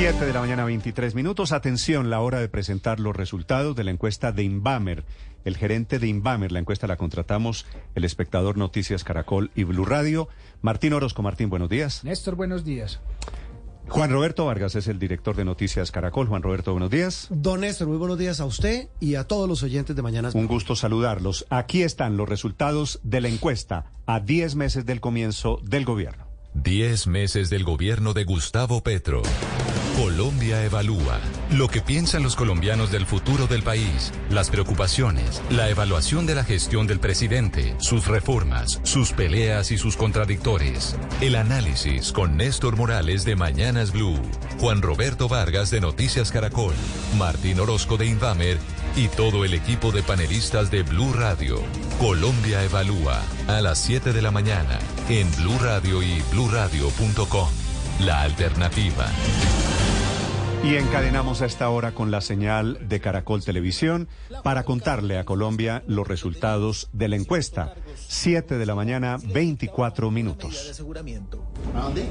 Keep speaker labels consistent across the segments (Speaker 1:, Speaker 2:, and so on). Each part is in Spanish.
Speaker 1: 7 de la mañana, 23 minutos. Atención, la hora de presentar los resultados de la encuesta de Inbamer. El gerente de Inbamer, la encuesta la contratamos el espectador Noticias Caracol y Blue Radio. Martín Orozco. Martín, buenos días.
Speaker 2: Néstor, buenos días.
Speaker 1: Juan Roberto Vargas es el director de Noticias Caracol. Juan Roberto, buenos días.
Speaker 3: Don Néstor, muy buenos días a usted y a todos los oyentes de Mañanas.
Speaker 1: Un gusto saludarlos. Aquí están los resultados de la encuesta a 10 meses del comienzo del gobierno.
Speaker 4: 10 meses del gobierno de Gustavo Petro. Colombia evalúa lo que piensan los colombianos del futuro del país, las preocupaciones, la evaluación de la gestión del presidente, sus reformas, sus peleas y sus contradictores. El análisis con Néstor Morales de Mañanas Blue, Juan Roberto Vargas de Noticias Caracol, Martín Orozco de Invamer y todo el equipo de panelistas de Blue Radio. Colombia evalúa a las 7 de la mañana en Blue Radio y bluradio.com. La alternativa.
Speaker 1: Y encadenamos a esta hora con la señal de Caracol Televisión para contarle a Colombia los resultados de la encuesta. 7 de la mañana, 24 minutos. ¿A dónde?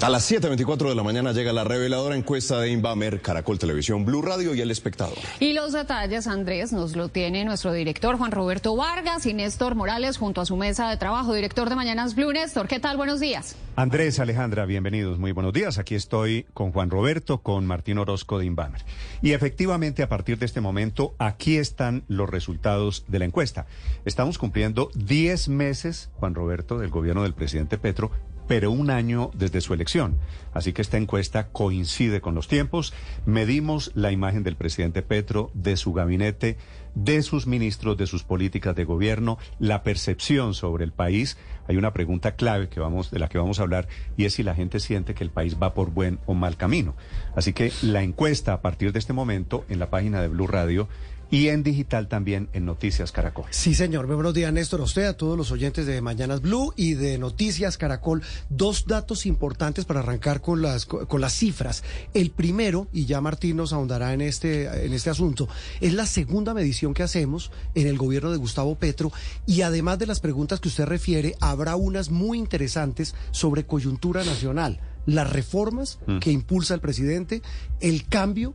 Speaker 5: A las 7.24 de la mañana llega la reveladora encuesta de Inbamer, Caracol Televisión, Blue Radio y El Espectador.
Speaker 6: Y los detalles, Andrés, nos lo tiene nuestro director Juan Roberto Vargas y Néstor Morales junto a su mesa de trabajo, director de Mañanas Blue. Néstor, ¿qué tal? Buenos días.
Speaker 1: Andrés, Alejandra, bienvenidos, muy buenos días. Aquí estoy con Juan Roberto, con Martín Orozco de Inbamer. Y efectivamente, a partir de este momento, aquí están los resultados de la encuesta. Estamos cumpliendo 10 meses, Juan Roberto, del gobierno del presidente Petro pero un año desde su elección. Así que esta encuesta coincide con los tiempos. Medimos la imagen del presidente Petro, de su gabinete, de sus ministros, de sus políticas de gobierno, la percepción sobre el país. Hay una pregunta clave que vamos, de la que vamos a hablar y es si la gente siente que el país va por buen o mal camino. Así que la encuesta a partir de este momento en la página de Blue Radio y en digital también en Noticias Caracol.
Speaker 3: Sí, señor. Muy buenos días, Néstor. A usted, a todos los oyentes de Mañanas Blue y de Noticias Caracol. Dos datos importantes para arrancar con las, con las cifras. El primero, y ya Martín nos ahondará en este, en este asunto, es la segunda medición que hacemos en el gobierno de Gustavo Petro. Y además de las preguntas que usted refiere, habrá unas muy interesantes sobre coyuntura nacional las reformas mm. que impulsa el presidente, el cambio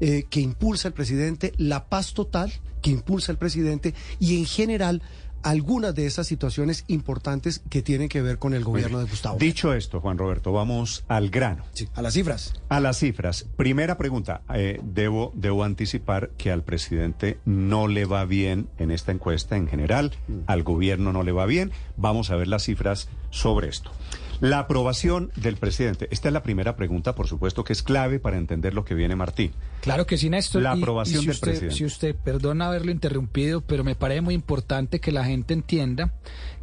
Speaker 3: eh, que impulsa el presidente, la paz total que impulsa el presidente y en general algunas de esas situaciones importantes que tienen que ver con el gobierno de Gustavo.
Speaker 1: Dicho esto, Juan Roberto, vamos al grano.
Speaker 3: Sí, a las cifras.
Speaker 1: A las cifras. Primera pregunta. Eh, debo, debo anticipar que al presidente no le va bien en esta encuesta en general, mm. al gobierno no le va bien. Vamos a ver las cifras sobre esto. La aprobación del presidente. Esta es la primera pregunta, por supuesto, que es clave para entender lo que viene Martín.
Speaker 2: Claro que sí, Néstor.
Speaker 1: La aprobación del presidente.
Speaker 2: Si usted, perdona haberlo interrumpido, pero me parece muy importante que la gente entienda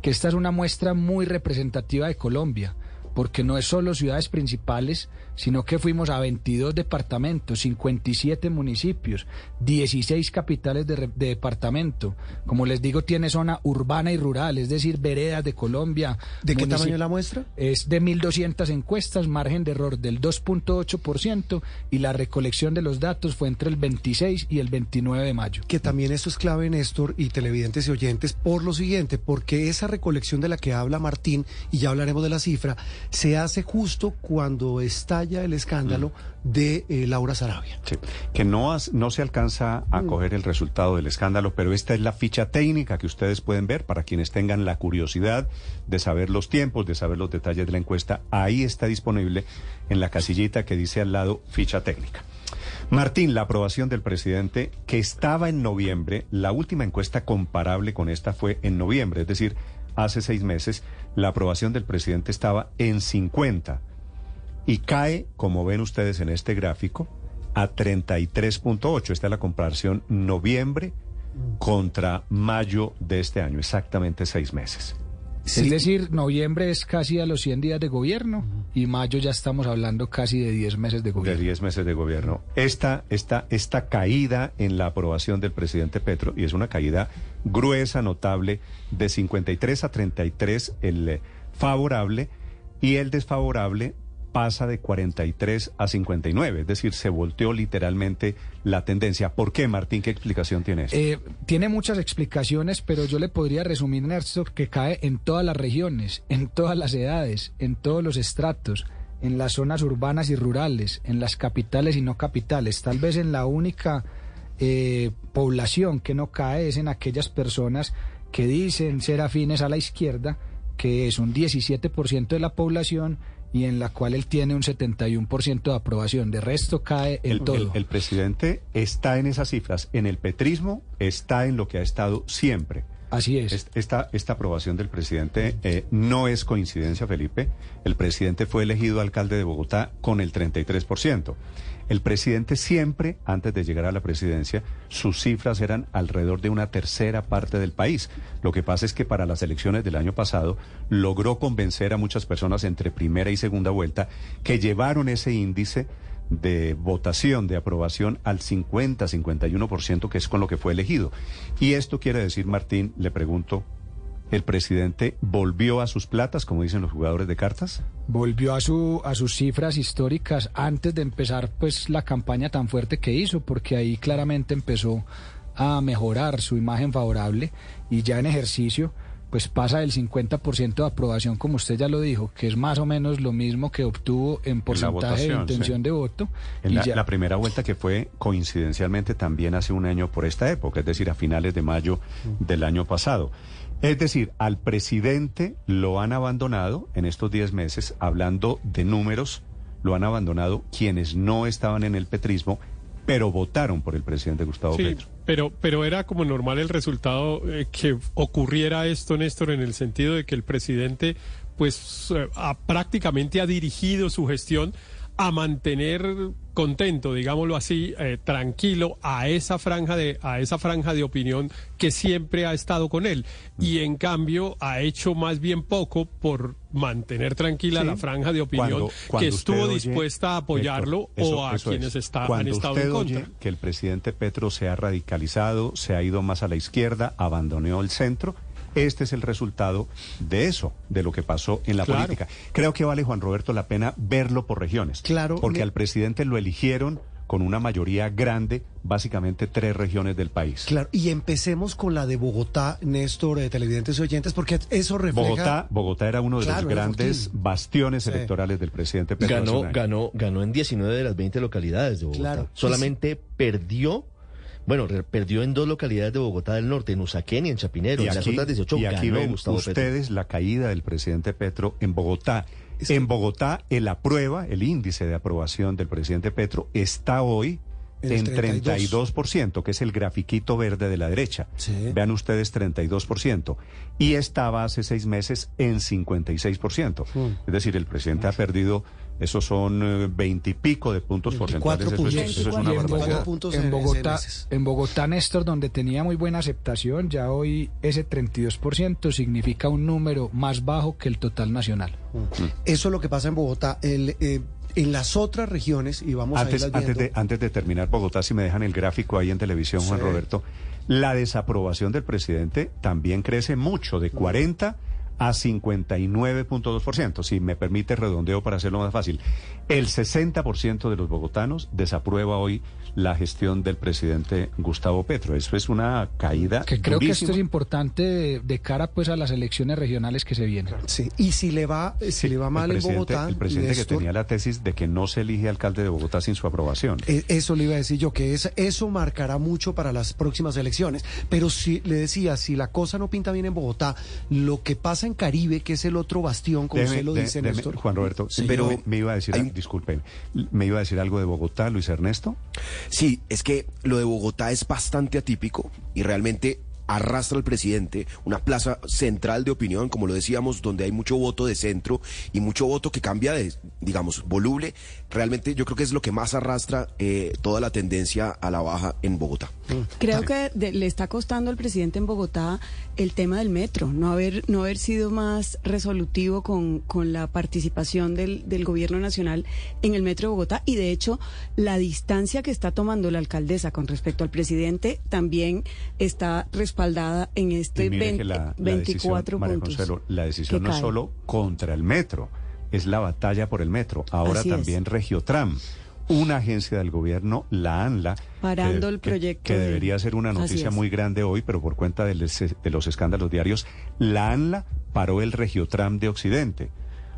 Speaker 2: que esta es una muestra muy representativa de Colombia porque no es solo ciudades principales, sino que fuimos a 22 departamentos, 57 municipios, 16 capitales de, departamento. Como les digo, tiene zona urbana y rural, es decir, veredas de Colombia.
Speaker 3: ¿De qué tamaño la muestra?
Speaker 2: Es de 1.200 encuestas, margen de error del 2.8% y la recolección de los datos fue entre el 26 y el 29 de mayo.
Speaker 3: Que también esto es clave, Néstor, y televidentes y oyentes, por lo siguiente, porque esa recolección de la que habla Martín, y ya hablaremos de la cifra, se hace justo cuando estalla el escándalo mm. de eh, Laura Sarabia.
Speaker 1: Sí, que no, no se alcanza a mm. coger el resultado del escándalo, pero esta es la ficha técnica que ustedes pueden ver para quienes tengan la curiosidad de saber los tiempos, de saber los detalles de la encuesta. Ahí está disponible en la casillita que dice al lado ficha técnica. Martín, la aprobación del presidente que estaba en noviembre, la última encuesta comparable con esta fue en noviembre, es decir, hace seis meses, la aprobación del presidente estaba en 50 y cae, como ven ustedes en este gráfico, a 33.8. Esta es la comparación noviembre contra mayo de este año, exactamente seis meses.
Speaker 2: Es decir, noviembre es casi a los 100 días de gobierno y mayo ya estamos hablando casi de 10 meses de gobierno.
Speaker 1: De 10 meses de gobierno. Esta, esta, esta caída en la aprobación del presidente Petro, y es una caída gruesa, notable, de 53 a 33 el favorable y el desfavorable pasa de 43 a 59, es decir, se volteó literalmente la tendencia. ¿Por qué, Martín? ¿Qué explicación tiene eso?
Speaker 2: Eh, tiene muchas explicaciones, pero yo le podría resumir, Néstor, que cae en todas las regiones, en todas las edades, en todos los estratos, en las zonas urbanas y rurales, en las capitales y no capitales. Tal vez en la única eh, población que no cae es en aquellas personas que dicen ser afines a la izquierda, que es un 17% de la población y en la cual él tiene un 71% de aprobación. De resto cae en
Speaker 1: el,
Speaker 2: todo.
Speaker 1: El, el, presidente está en esas cifras. En el petrismo está en lo que ha estado siempre.
Speaker 2: Así es.
Speaker 1: Esta, esta aprobación del presidente eh, no es coincidencia, Felipe. El presidente fue elegido alcalde de Bogotá con el 33%. El presidente siempre, antes de llegar a la presidencia, sus cifras eran alrededor de una tercera parte del país. Lo que pasa es que para las elecciones del año pasado logró convencer a muchas personas entre primera y segunda vuelta que llevaron ese índice de votación, de aprobación al 50-51%, que es con lo que fue elegido. Y esto quiere decir, Martín, le pregunto, ¿el presidente volvió a sus platas, como dicen los jugadores de cartas?
Speaker 2: Volvió a, su, a sus cifras históricas antes de empezar pues la campaña tan fuerte que hizo, porque ahí claramente empezó a mejorar su imagen favorable y ya en ejercicio pues pasa del 50% de aprobación, como usted ya lo dijo, que es más o menos lo mismo que obtuvo en porcentaje de intención sí. de voto.
Speaker 1: En la, la, primera vuelta que fue coincidencialmente también hace un año por esta época, es decir, a finales de mayo del año pasado. Es decir, al presidente lo han abandonado en estos 10 meses, hablando de números, lo han abandonado quienes no estaban en el petrismo pero votaron por el presidente Gustavo
Speaker 7: sí,
Speaker 1: Petro.
Speaker 7: Pero, pero era como normal el resultado eh, que ocurriera esto, Néstor, en el sentido de que el presidente, pues, eh, ha, prácticamente ha dirigido su gestión a mantener contento, digámoslo así, eh, tranquilo a esa franja de a esa franja de opinión que siempre ha estado con él y en cambio ha hecho más bien poco por mantener tranquila sí. la franja de opinión
Speaker 1: cuando, cuando
Speaker 7: que estuvo
Speaker 1: oye,
Speaker 7: dispuesta a apoyarlo
Speaker 1: eso,
Speaker 7: o a quienes
Speaker 1: es.
Speaker 7: está,
Speaker 1: cuando
Speaker 7: han estado
Speaker 1: usted
Speaker 7: en contra.
Speaker 1: Oye que el presidente Petro se ha radicalizado, se ha ido más a la izquierda, abandonó el centro este es el resultado de eso, de lo que pasó en la
Speaker 7: Claro.
Speaker 1: política. Creo que vale, Juan Roberto, la pena verlo por regiones.
Speaker 3: Claro,
Speaker 1: Porque
Speaker 3: me-
Speaker 1: al presidente lo eligieron con una mayoría grande, básicamente tres regiones del país.
Speaker 3: Claro, y empecemos con la de Bogotá, Néstor, de televidentes y oyentes, porque eso refleja...
Speaker 1: Bogotá, Bogotá era uno de
Speaker 3: Claro,
Speaker 1: los grandes
Speaker 3: fortín.
Speaker 1: bastiones
Speaker 3: Sí.
Speaker 1: electorales del presidente hace
Speaker 8: Ganó, ganó, ganó en 19 de las 20 localidades de Bogotá.
Speaker 3: Claro.
Speaker 8: Solamente perdió, bueno, re- perdió en dos localidades de Bogotá del Norte, en Usaquén y en Chapinero.
Speaker 1: Y
Speaker 8: en las
Speaker 1: aquí,
Speaker 8: otras 18
Speaker 1: y aquí
Speaker 8: ganó
Speaker 1: ven
Speaker 8: Gustavo Petro.
Speaker 1: ustedes la caída del presidente Petro en Bogotá.
Speaker 3: Es que-
Speaker 1: En Bogotá, el aprueba, el índice de aprobación del presidente Petro está hoy
Speaker 3: En el
Speaker 1: en
Speaker 3: 32.
Speaker 1: 32%, que es el grafiquito verde de la derecha.
Speaker 3: Sí.
Speaker 1: Vean ustedes 32%. Y estaba hace seis meses en 56%.
Speaker 3: Mm.
Speaker 1: Es decir, el presidente ha perdido, esos son veintipico de puntos
Speaker 3: 24
Speaker 1: porcentuales. Eso es-
Speaker 3: puntos.
Speaker 1: eso es una
Speaker 3: barbaridad.
Speaker 2: en Bogotá, en Bogotá, Néstor, donde tenía muy buena aceptación, ya hoy ese 32% significa un número más bajo que el total nacional.
Speaker 3: Eso es lo que pasa en Bogotá. El, eh, en las otras regiones, y vamos
Speaker 1: Antes,
Speaker 3: a irlas
Speaker 1: antes, de, antes de terminar, Bogotá, si me dejan el gráfico ahí en televisión, Juan. Roberto, la desaprobación del presidente también crece mucho, de 40 a 59.2%. Si me permite redondeo para hacerlo más fácil, el 60% de los bogotanos desaprueba hoy la gestión del presidente Gustavo Petro. Eso es una caída.
Speaker 2: Que creo que esto
Speaker 1: durísima.
Speaker 2: es importante de, de cara pues a las elecciones regionales que se vienen.
Speaker 3: Sí, y si le va, si
Speaker 1: Sí,
Speaker 3: le va mal
Speaker 1: el
Speaker 3: en Bogotá,
Speaker 1: el presidente que tenía la tesis de que no se elige alcalde de Bogotá sin su aprobación.
Speaker 3: Eh, Eso le iba a decir yo, que es- eso marcará mucho para las próximas elecciones. Pero si le decía, si la cosa no pinta bien en Bogotá, lo que pasa en Caribe, que es el otro bastión, como
Speaker 1: Deme-
Speaker 3: usted lo
Speaker 1: de-
Speaker 3: dice,
Speaker 1: deme-
Speaker 3: Néstor.
Speaker 1: Juan Roberto,
Speaker 3: Sí,
Speaker 1: pero me iba a decir,
Speaker 9: hay
Speaker 1: disculpen, me iba a decir algo de Bogotá, Luis Ernesto.
Speaker 9: Sí, es que lo de Bogotá es bastante atípico y realmente arrastra al presidente una plaza central de opinión, como lo decíamos, donde hay mucho voto de centro y mucho voto que cambia de, digamos, voluble. Realmente yo creo que es lo que más arrastra eh, toda la tendencia a la baja en Bogotá.
Speaker 10: Creo que le está costando al presidente en Bogotá el tema del metro, no haber, no haber sido más resolutivo con, con la participación del, del gobierno nacional en el metro de Bogotá y de hecho la distancia que está tomando la alcaldesa con respecto al presidente también está respaldada en este
Speaker 1: Y mire
Speaker 10: 20
Speaker 1: que la, la
Speaker 10: 24
Speaker 1: decisión, María
Speaker 10: puntos.
Speaker 1: Consuelo, la decisión no es
Speaker 10: cae.
Speaker 1: solo contra el metro, es la batalla por el metro. Ahora
Speaker 10: Así es.
Speaker 1: también Regiotram, una agencia del gobierno, la ANLA,
Speaker 10: Parando
Speaker 1: que-
Speaker 10: el proyecto
Speaker 1: que,
Speaker 10: de-
Speaker 1: debería ser una noticia muy grande hoy, pero por cuenta es- de los escándalos diarios, la ANLA paró el Regiotram de Occidente.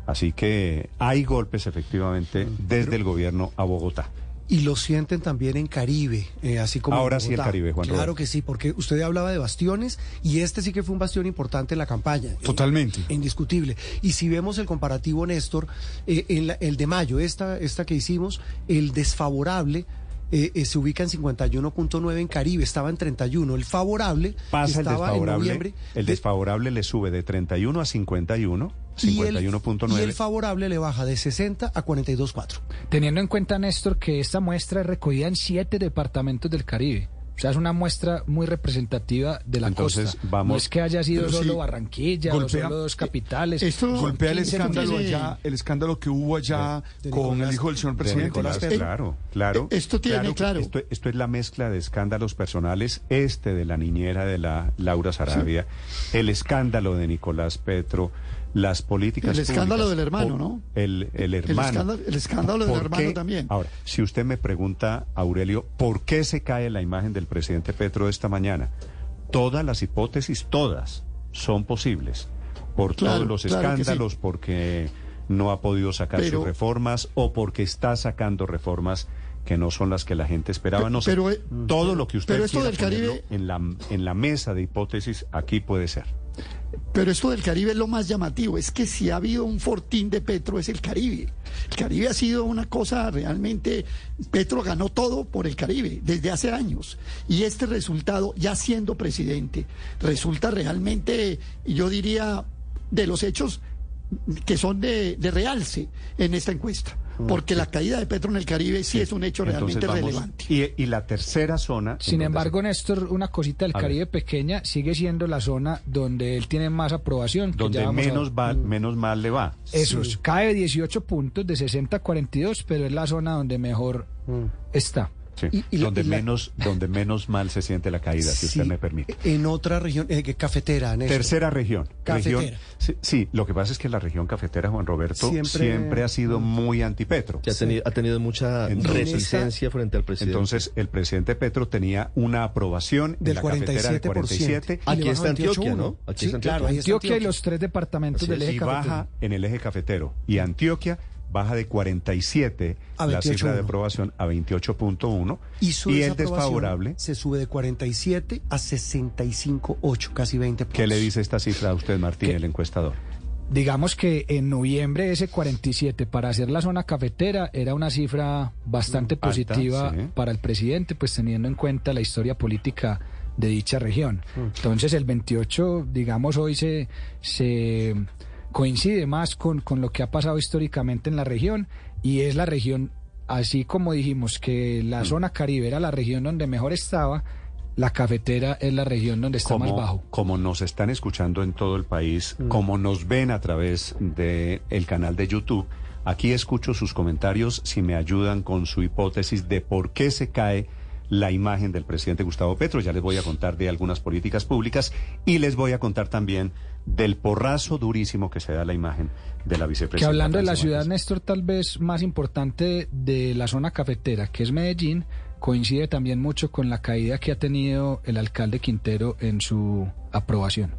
Speaker 1: Así que hay golpes efectivamente
Speaker 3: Mm,
Speaker 1: desde el gobierno a Bogotá.
Speaker 3: Y lo sienten también en Caribe, eh, así como en
Speaker 1: Ahora sí el. Caribe, Juan
Speaker 3: Claro que sí, porque usted hablaba de bastiones y este sí que fue un bastión importante en la campaña. eh,
Speaker 11: Totalmente.
Speaker 3: indiscutible. Y si vemos el comparativo, Néstor, eh, en la- el de mayo, esta, esta que hicimos, el desfavorable eh, eh, se ubica en 51.9 en Caribe, estaba en 31. El favorable
Speaker 1: Pasa el
Speaker 3: estaba en
Speaker 1: desfavorable.
Speaker 3: noviembre.
Speaker 1: El
Speaker 3: de-
Speaker 1: desfavorable le sube de 31 a 51,
Speaker 3: y el-
Speaker 1: 51.9.
Speaker 3: y el favorable le baja de 60 a 42.4.
Speaker 2: Teniendo en cuenta, Néstor, que esta muestra es recogida en siete departamentos del Caribe. O sea, es una muestra muy representativa de la
Speaker 1: Entonces,
Speaker 2: costa.
Speaker 1: vamos-
Speaker 2: No es que haya sido
Speaker 11: sí,
Speaker 2: solo Barranquilla
Speaker 11: golpea-
Speaker 2: o solo dos capitales.
Speaker 11: Esto
Speaker 2: Son
Speaker 11: golpea el
Speaker 2: 15
Speaker 11: escándalo allá, el escándalo que hubo allá
Speaker 3: De
Speaker 11: con
Speaker 3: Nicolás-
Speaker 11: el hijo del señor
Speaker 1: De
Speaker 11: presidente.
Speaker 1: Nicolás,
Speaker 11: Eh,
Speaker 1: claro, claro.
Speaker 11: eh, Esto tiene, claro.
Speaker 1: Esto, esto es la mezcla de escándalos personales, este de la niñera de la Laura Sarabia, el escándalo de Nicolás Petro, las políticas
Speaker 11: El escándalo
Speaker 1: públicas,
Speaker 11: del hermano, ¿no?
Speaker 1: El, el hermano.
Speaker 11: escándalo- el escándalo del
Speaker 1: ¿Por
Speaker 11: hermano
Speaker 1: qué?
Speaker 11: también.
Speaker 1: Ahora, si usted me pregunta, Aurelio, ¿por qué se cae la imagen del presidente Petro esta mañana? Todas las hipótesis, todas, son posibles. Por
Speaker 11: Claro,
Speaker 1: todos los
Speaker 11: claro que sí.
Speaker 1: escándalos, porque no ha podido sacar
Speaker 11: Pero-
Speaker 1: sus reformas o porque está sacando reformas que no son las que la gente esperaba. No sé.
Speaker 11: Pero, eh,
Speaker 1: Todo lo que usted
Speaker 11: pero esto
Speaker 1: quiera
Speaker 11: del Caribe-
Speaker 1: ponerlo en la, en la mesa de hipótesis, aquí puede ser.
Speaker 11: Pero esto del Caribe es lo más llamativo, es que si ha habido un fortín de Petro es el Caribe. El Caribe ha sido una cosa realmente, Petro ganó todo por el Caribe desde hace años. Y este resultado, ya siendo presidente, resulta realmente, yo diría, de los hechos que son de, de realce en esta encuesta. Porque la caída de Petro en el Caribe sí es un hecho
Speaker 1: Entonces
Speaker 11: realmente
Speaker 1: vamos-
Speaker 11: relevante.
Speaker 1: Y, y la tercera zona.
Speaker 2: Sin embargo, Néstor, una cosita del
Speaker 1: A
Speaker 2: Caribe
Speaker 1: ver.
Speaker 2: pequeña sigue siendo la zona donde él tiene más aprobación. que
Speaker 1: donde
Speaker 2: ya vamos a-
Speaker 1: menos, va, menos mal le va.
Speaker 2: Eso es, cae 18 puntos de 60 a 42, pero es la zona donde mejor está.
Speaker 1: Sí,
Speaker 3: Y- y
Speaker 1: donde,
Speaker 3: y la-
Speaker 1: menos, donde menos mal se siente la caída, si usted
Speaker 3: Sí,
Speaker 1: me permite.
Speaker 3: En otra región, eh, cafetera, Néstor.
Speaker 1: Tercera región.
Speaker 3: Cafetera.
Speaker 1: región sí, sí, lo que pasa es que la región cafetera, Juan Roberto, siempre,
Speaker 3: Siempre-
Speaker 1: ha sido muy antipetro.
Speaker 8: Ha, tenido, ha tenido mucha
Speaker 1: Entonces-
Speaker 8: resistencia frente al presidente.
Speaker 1: Entonces, el presidente Petro tenía una aprobación
Speaker 3: Del
Speaker 1: en la cafetera del
Speaker 3: 47%.
Speaker 1: 47
Speaker 3: Y le
Speaker 8: Aquí está Antioquia,
Speaker 3: 28.1.
Speaker 8: ¿no? Aquí
Speaker 3: Sí,
Speaker 8: está
Speaker 3: claro,
Speaker 8: Antioquia.
Speaker 3: está
Speaker 2: Antioquia y los tres departamentos
Speaker 8: Así
Speaker 2: del eje
Speaker 1: y
Speaker 2: cafetero.
Speaker 1: baja en el eje cafetero. Y Antioquia baja de 47
Speaker 3: A
Speaker 1: la cifra
Speaker 3: 28.1.
Speaker 1: de aprobación a 28.1
Speaker 3: Y, su
Speaker 1: el
Speaker 3: desaprobación
Speaker 1: desfavorable.
Speaker 3: se sube de 47 a 65.8, casi 20 puntos.
Speaker 1: ¿Qué le dice esta cifra a usted, Martín,
Speaker 2: ¿Qué?
Speaker 1: el encuestador?
Speaker 2: Digamos que en noviembre ese 47 para hacer la zona cafetera era una cifra bastante
Speaker 1: Mm, alta,
Speaker 2: positiva
Speaker 1: sí.
Speaker 2: para el presidente, pues teniendo en cuenta la historia política de dicha región.
Speaker 1: Mm.
Speaker 2: Entonces el 28, digamos, hoy se, se coincide más con, con lo que ha pasado históricamente en la región y es la región, así como dijimos que la
Speaker 1: Mm.
Speaker 2: zona caribe era la región donde mejor estaba, la cafetera es la región donde está más bajo.
Speaker 1: como nos están escuchando en todo el país, como nos ven a través del el canal de YouTube, aquí escucho sus comentarios si me ayudan con su hipótesis de por qué se cae la imagen del presidente Gustavo Petro. Ya les voy a contar de algunas políticas públicas y les voy a contar también del porrazo durísimo que se da a la imagen de la vicepresidenta.
Speaker 2: Que hablando de la ciudad. Néstor, tal vez más importante de la zona cafetera, que es Medellín, coincide también mucho con la caída que ha tenido el alcalde Quintero en su aprobación.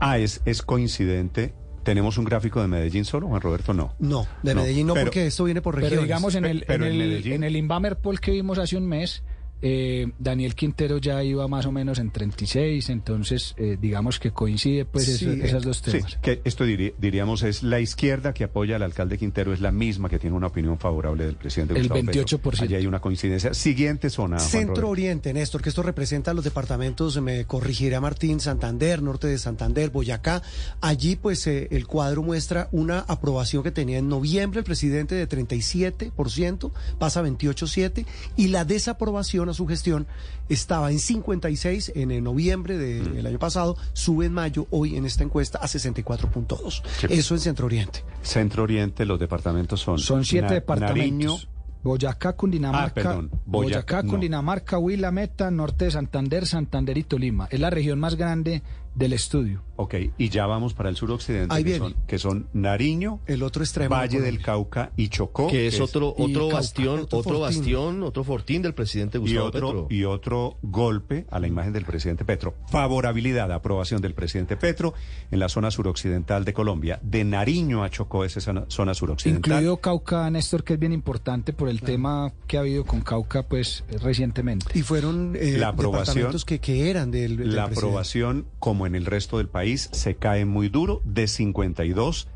Speaker 1: Ah, es, es coincidente. ¿Tenemos un gráfico de Medellín solo, Juan Roberto? No.
Speaker 3: No, de
Speaker 1: No,
Speaker 3: Medellín no,
Speaker 1: pero-
Speaker 3: porque esto viene por regiones.
Speaker 2: Pero digamos en el,
Speaker 1: pero
Speaker 2: en
Speaker 1: en
Speaker 2: el,
Speaker 1: Medellín.
Speaker 2: en el que vimos hace un mes, eh, Daniel Quintero ya iba más o menos en 36, entonces eh, digamos que coincide pues
Speaker 3: Sí,
Speaker 2: eso-
Speaker 3: eh,
Speaker 2: esas dos
Speaker 1: Sí,
Speaker 2: temas.
Speaker 1: que esto diri- diríamos es la izquierda que apoya al alcalde Quintero es la misma que tiene una opinión favorable del presidente
Speaker 2: El
Speaker 1: Gustavo Petro.
Speaker 2: 28%.
Speaker 1: Allí hay una coincidencia. Siguiente zona, Juan
Speaker 3: Centro
Speaker 1: Roberto.
Speaker 3: Oriente, Néstor, que esto representa los departamentos, me corregirá Martín, Santander, norte de Santander, Boyacá. Allí, pues, eh, el cuadro muestra una aprobación que tenía en noviembre el presidente de 37%, pasa a 28,7%, y la desaprobación su gestión estaba en 56 en el noviembre
Speaker 1: Mm.
Speaker 3: del año pasado, sube en mayo, hoy en esta encuesta, a 64.2.
Speaker 1: Sí.
Speaker 3: Eso en Centro Oriente.
Speaker 1: Centro Oriente, los departamentos son
Speaker 2: Son siete
Speaker 1: Na-
Speaker 2: departamentos.
Speaker 1: Nariño,
Speaker 2: Boyacá, Cundinamarca,
Speaker 1: Ah, perdón,
Speaker 2: Boyacá,
Speaker 1: Boyacá, no.
Speaker 2: Cundinamarca, Huila, Meta, norte de Santander, Santander y Tolima. Es la región más grande del estudio.
Speaker 1: Ok, y ya vamos para el suroccidente,
Speaker 3: Ahí
Speaker 1: que
Speaker 3: viene.
Speaker 1: son, que son Nariño,
Speaker 3: El otro extremo.
Speaker 1: Valle
Speaker 3: de
Speaker 1: del. Cauca y Chocó.
Speaker 8: que es otro
Speaker 3: y
Speaker 8: otro
Speaker 3: Cauca,
Speaker 8: bastión,
Speaker 3: otro
Speaker 8: bastión, otro fortín del presidente
Speaker 1: y
Speaker 8: Gustavo
Speaker 1: otro,
Speaker 8: Petro.
Speaker 1: y otro golpe a la imagen del presidente Petro. Favorabilidad, aprobación del presidente Petro en la zona suroccidental de Colombia. De Nariño a Chocó es esa zona suroccidental.
Speaker 2: Incluido Cauca, Néstor, que es bien importante por el tema que ha habido con Cauca, pues, recientemente.
Speaker 3: Y fueron eh,
Speaker 1: La aprobación-
Speaker 3: departamentos que, que eran del, del
Speaker 1: La
Speaker 3: presidente.
Speaker 1: aprobación, como en el resto del país, se cae muy duro, de 52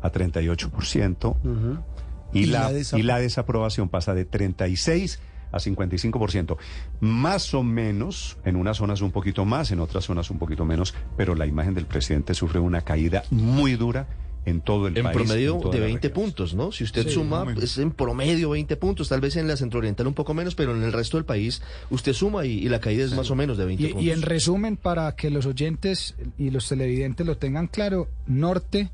Speaker 1: a 38%.
Speaker 3: Ujú.
Speaker 1: y,
Speaker 3: Y
Speaker 1: la, y la desaprobación pasa de 36 a 55%. Más o menos, en unas zonas un poquito más, en otras zonas un poquito menos, pero la imagen del presidente sufre una caída muy dura en todo el
Speaker 8: En
Speaker 1: país.
Speaker 8: promedio
Speaker 1: en todas
Speaker 8: de
Speaker 1: las
Speaker 8: 20
Speaker 1: regiones.
Speaker 8: puntos, ¿no? Si usted
Speaker 2: Sí,
Speaker 8: suma, es en promedio 20 puntos, tal vez en la centrooriental un poco menos, pero en el resto del país usted suma y, y la caída es más o menos de 20
Speaker 2: Y,
Speaker 8: puntos.
Speaker 2: y en resumen, para que los oyentes y los televidentes lo tengan claro, norte,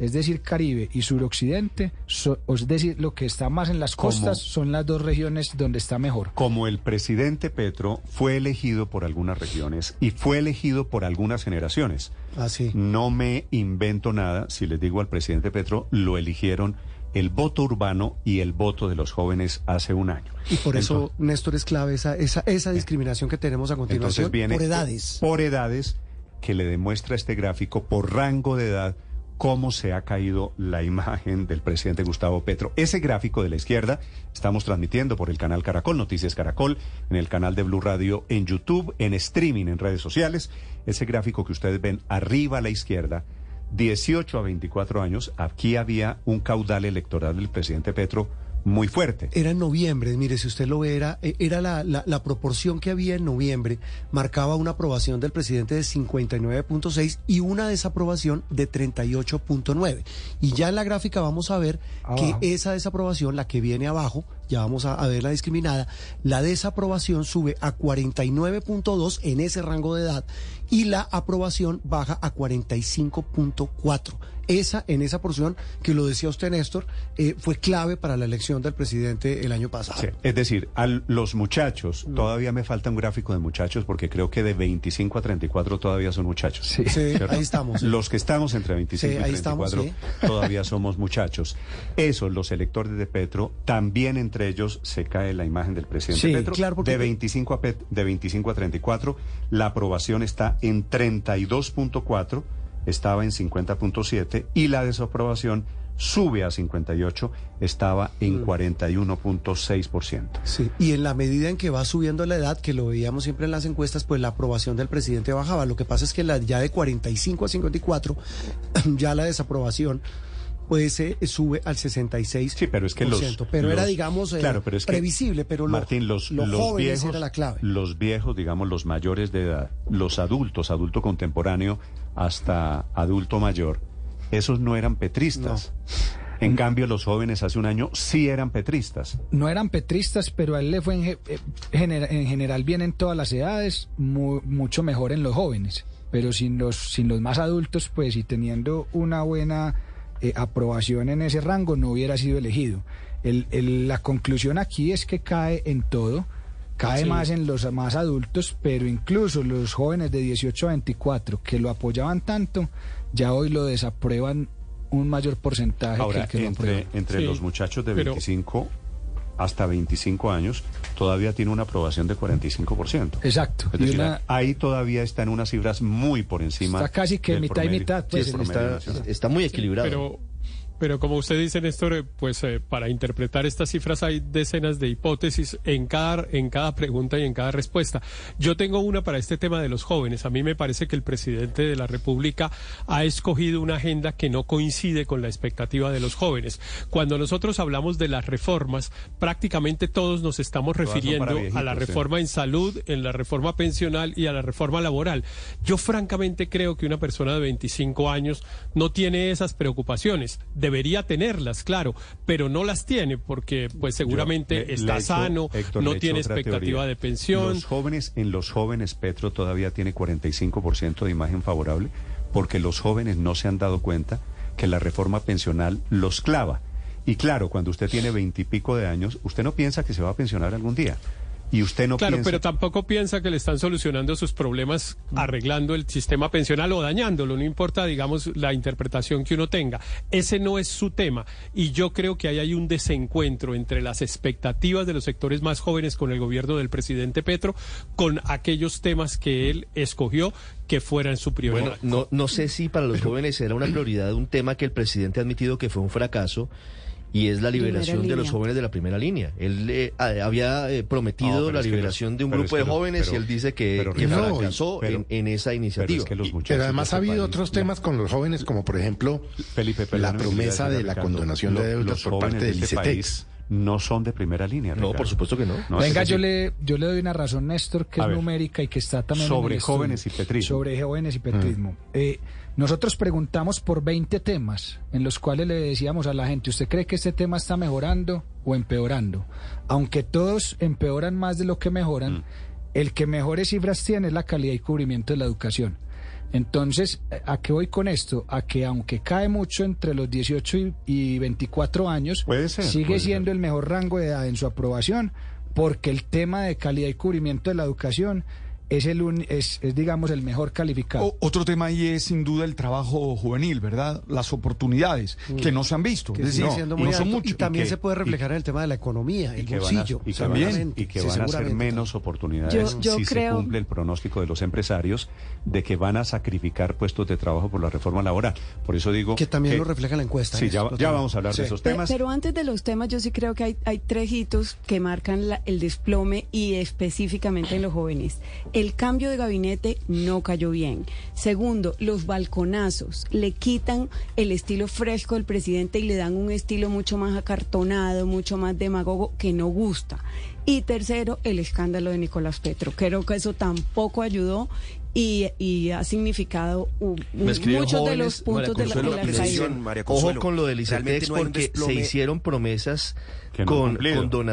Speaker 2: es decir, Caribe y suroccidente, so- es decir, lo que está más en las
Speaker 1: Como-
Speaker 2: costas son las dos regiones donde está mejor.
Speaker 1: Como el presidente Petro fue elegido por algunas regiones y fue elegido por algunas generaciones.
Speaker 3: Ah, sí.
Speaker 1: No me invento nada si les digo al presidente Petro, lo eligieron el voto urbano y el voto de los jóvenes hace un año.
Speaker 3: Y por eso,
Speaker 1: Entonces-
Speaker 3: Néstor, es clave esa, esa, esa discriminación que tenemos a continuación
Speaker 1: Entonces viene
Speaker 3: por edades.
Speaker 1: Por edades que le demuestra este gráfico por rango de edad cómo se ha caído la imagen del presidente Gustavo Petro. Ese gráfico de la izquierda estamos transmitiendo por el canal Caracol, Noticias Caracol, en el canal de Blue Radio, en YouTube, en streaming, en redes sociales. Ese gráfico que ustedes ven arriba a la izquierda, 18 a 24 años, aquí había un caudal electoral del presidente Petro muy fuerte.
Speaker 3: Era en noviembre, mire, si usted lo ve, era, eh, era la, la- la proporción que había en noviembre, marcaba una aprobación del presidente de 59.6 y una desaprobación de 38.9. Y ya en la gráfica vamos a ver
Speaker 2: Abajo.
Speaker 3: que esa desaprobación, la que viene abajo, ya vamos a, a ver la discriminada, la desaprobación sube a 49.2 en ese rango de edad y la aprobación baja a 45.4. Esa, en esa porción, que lo decía usted, Néstor, eh, fue clave para la elección del presidente el año pasado.
Speaker 1: Sí, es decir, a los muchachos, todavía me falta un gráfico de muchachos porque creo que de 25 a 34 todavía son muchachos.
Speaker 2: Sí.
Speaker 3: Sí, ahí estamos.
Speaker 1: Los que estamos entre 25
Speaker 3: Sí,
Speaker 1: y
Speaker 3: ahí estamos,
Speaker 1: 34 todavía somos muchachos. Eso, los electores de Petro, también entre ellos se cae la imagen del presidente
Speaker 2: Sí,
Speaker 1: Petro.
Speaker 3: claro, porque-
Speaker 1: de, 25 a Pet- de 25 a 34, la aprobación está en 32.4, estaba en 50.7 y la desaprobación sube a 58, estaba
Speaker 3: Mm.
Speaker 1: en 41.6%.
Speaker 3: Sí, y en la medida en que va subiendo la edad, que lo veíamos siempre en las encuestas, pues la aprobación del presidente bajaba. Lo que pasa es que la, ya de 45 a 54, ya la desaprobación pues se sube al 66%.
Speaker 1: Sí, pero es que los...
Speaker 3: Pero era, digamos, eh,
Speaker 1: claro, pero es que,
Speaker 3: previsible, pero lo,
Speaker 1: Martín, los,
Speaker 3: los
Speaker 1: los
Speaker 3: jóvenes
Speaker 1: viejos,
Speaker 3: era la clave.
Speaker 1: Los viejos, digamos, los mayores de edad, los adultos, adulto contemporáneo hasta adulto mayor, esos no eran petristas. En cambio, los jóvenes hace un año sí eran petristas.
Speaker 2: No eran petristas, pero a él le fue en, eh, genera- en general bien en todas las edades, mu- mucho mejor en los jóvenes. Pero sin los, sin los más adultos, pues y teniendo una buena eh, aprobación en ese rango, no hubiera sido elegido. El- el- la conclusión aquí es que cae en todo, cae
Speaker 7: Sí.
Speaker 2: más en los más adultos, pero incluso los jóvenes de 18 a 24 que lo apoyaban tanto, ya hoy lo desaprueban un mayor porcentaje
Speaker 1: Ahora,
Speaker 2: que el que lo
Speaker 1: entre,
Speaker 2: aprueba.
Speaker 1: entre
Speaker 7: Sí,
Speaker 1: los muchachos de
Speaker 7: pero-
Speaker 1: 25 hasta 25 años, todavía tiene una aprobación de 45%.
Speaker 2: Exacto.
Speaker 1: Es decir,
Speaker 2: una-
Speaker 1: ahí todavía está en unas cifras muy por encima.
Speaker 2: Está casi que mitad y mitad, pues,
Speaker 8: Sí, está, está muy equilibrado.
Speaker 7: Pero, pero como usted dice, Néstor, pues eh, para interpretar estas cifras hay decenas de hipótesis en cada, en cada pregunta y en cada respuesta. Yo tengo una para este tema de los jóvenes. A mí me parece que el presidente de la República ha escogido una agenda que no coincide con la expectativa de los jóvenes. Cuando nosotros hablamos de las reformas, prácticamente todos nos estamos
Speaker 1: Todas
Speaker 7: refiriendo a la
Speaker 1: sí.
Speaker 7: reforma en salud, en la reforma pensional y a la reforma laboral. Yo francamente creo que una persona de 25 años no tiene esas preocupaciones. Debería tenerlas, claro, pero no las tiene porque pues seguramente
Speaker 1: Yo
Speaker 7: está sano,
Speaker 1: Héctor,
Speaker 7: no tiene expectativa de pensión.
Speaker 1: Los jóvenes, en los jóvenes Petro todavía tiene 45% de imagen favorable porque los jóvenes no se han dado cuenta que la reforma pensional los clava. Y claro, cuando usted tiene veintipico de años, usted no piensa que se va a pensionar algún día. Y usted no
Speaker 7: Claro,
Speaker 1: piensa...
Speaker 7: pero tampoco piensa que le están solucionando sus problemas arreglando el sistema pensional o dañándolo, no importa, digamos, la interpretación que uno tenga. Ese no es su tema. Y yo creo que ahí hay un desencuentro entre las expectativas de los sectores más jóvenes con el gobierno del presidente Petro, con aquellos temas que él escogió que fueran su prioridad.
Speaker 8: Bueno, no, no sé si para los jóvenes era una prioridad un tema que el presidente ha admitido que fue un fracaso y es la liberación de los jóvenes de la primera línea. Él eh, a- había eh,
Speaker 1: No,
Speaker 8: prometido la liberación
Speaker 1: los-
Speaker 8: de un grupo
Speaker 1: es
Speaker 8: de jóvenes y él dice que,
Speaker 1: pero
Speaker 8: que
Speaker 1: Ricardo,
Speaker 8: fracasó
Speaker 1: pero-
Speaker 8: en, en esa
Speaker 1: Pero
Speaker 8: iniciativa.
Speaker 1: es que los
Speaker 12: Y-
Speaker 1: muchachos
Speaker 12: Pero
Speaker 1: de
Speaker 12: además
Speaker 1: este
Speaker 12: ha habido
Speaker 1: país,
Speaker 12: otros temas con los jóvenes, como por ejemplo
Speaker 1: Felipe,
Speaker 12: la promesa de la condonación de deudas por parte
Speaker 1: de
Speaker 12: del
Speaker 1: este
Speaker 12: ICETEX.
Speaker 1: país no son de primera línea.
Speaker 8: No,
Speaker 1: Ricardo.
Speaker 8: por supuesto que no.
Speaker 1: No,
Speaker 2: Venga, yo le, yo le doy una razón, Néstor, que
Speaker 1: A
Speaker 2: es
Speaker 1: ver.
Speaker 2: numérica y que está también en
Speaker 1: Sobre
Speaker 2: estudio.
Speaker 1: jóvenes y petrismo.
Speaker 2: Sobre jóvenes y petrismo. Eh, nosotros preguntamos por 20 temas en los cuales le decíamos a la gente, ¿usted cree que este tema está mejorando o empeorando? Aunque todos empeoran más de lo que mejoran,
Speaker 1: Mm.
Speaker 2: el que mejores cifras tiene es la calidad y cubrimiento de la educación. Entonces, ¿a qué voy con esto? A que aunque cae mucho entre los 18 y, y 24 años,
Speaker 1: Puede ser,
Speaker 2: sigue
Speaker 1: puede
Speaker 2: siendo
Speaker 1: ser.
Speaker 2: el mejor rango de edad en su aprobación, porque el tema de calidad y cubrimiento de la educación es el uni- es, es, digamos el mejor calificado.
Speaker 13: O- otro tema ahí es sin duda el trabajo juvenil, ¿verdad? Las oportunidades que no se han visto.
Speaker 3: que
Speaker 13: es decir, no
Speaker 3: muy
Speaker 13: son
Speaker 3: alto,
Speaker 13: muchos.
Speaker 3: y también
Speaker 1: Y que-
Speaker 3: se puede reflejar en el tema de la economía,
Speaker 1: y
Speaker 3: el
Speaker 1: que van a,
Speaker 3: bolsillo.
Speaker 1: y que van y que
Speaker 3: sí,
Speaker 1: van a ser menos oportunidades
Speaker 10: Yo- yo
Speaker 1: si se
Speaker 10: creo-
Speaker 1: cumple el pronóstico de los empresarios de que van a sacrificar puestos de trabajo por la reforma laboral. Por eso digo
Speaker 3: Que también lo refleja la encuesta.
Speaker 1: Sí,
Speaker 3: eso,
Speaker 1: ya, ya vamos a hablar de
Speaker 3: Sí.
Speaker 1: esos
Speaker 10: Pe-
Speaker 1: temas.
Speaker 10: Pero antes de los temas, yo sí creo que hay, hay tres hitos que marcan la- el desplome y específicamente en los jóvenes. El cambio de gabinete no cayó bien. Segundo, los balconazos le quitan el estilo fresco del presidente y le dan un estilo mucho más acartonado, mucho más demagogo que no gusta. Y tercero, el escándalo de Nicolás Petro. Creo que eso tampoco ayudó. Y, y ha significado
Speaker 8: escriben
Speaker 10: muchos de los puntos de la, de la
Speaker 8: Ojo con lo del ICETEX
Speaker 9: no un
Speaker 8: porque se hicieron promesas
Speaker 1: no
Speaker 8: con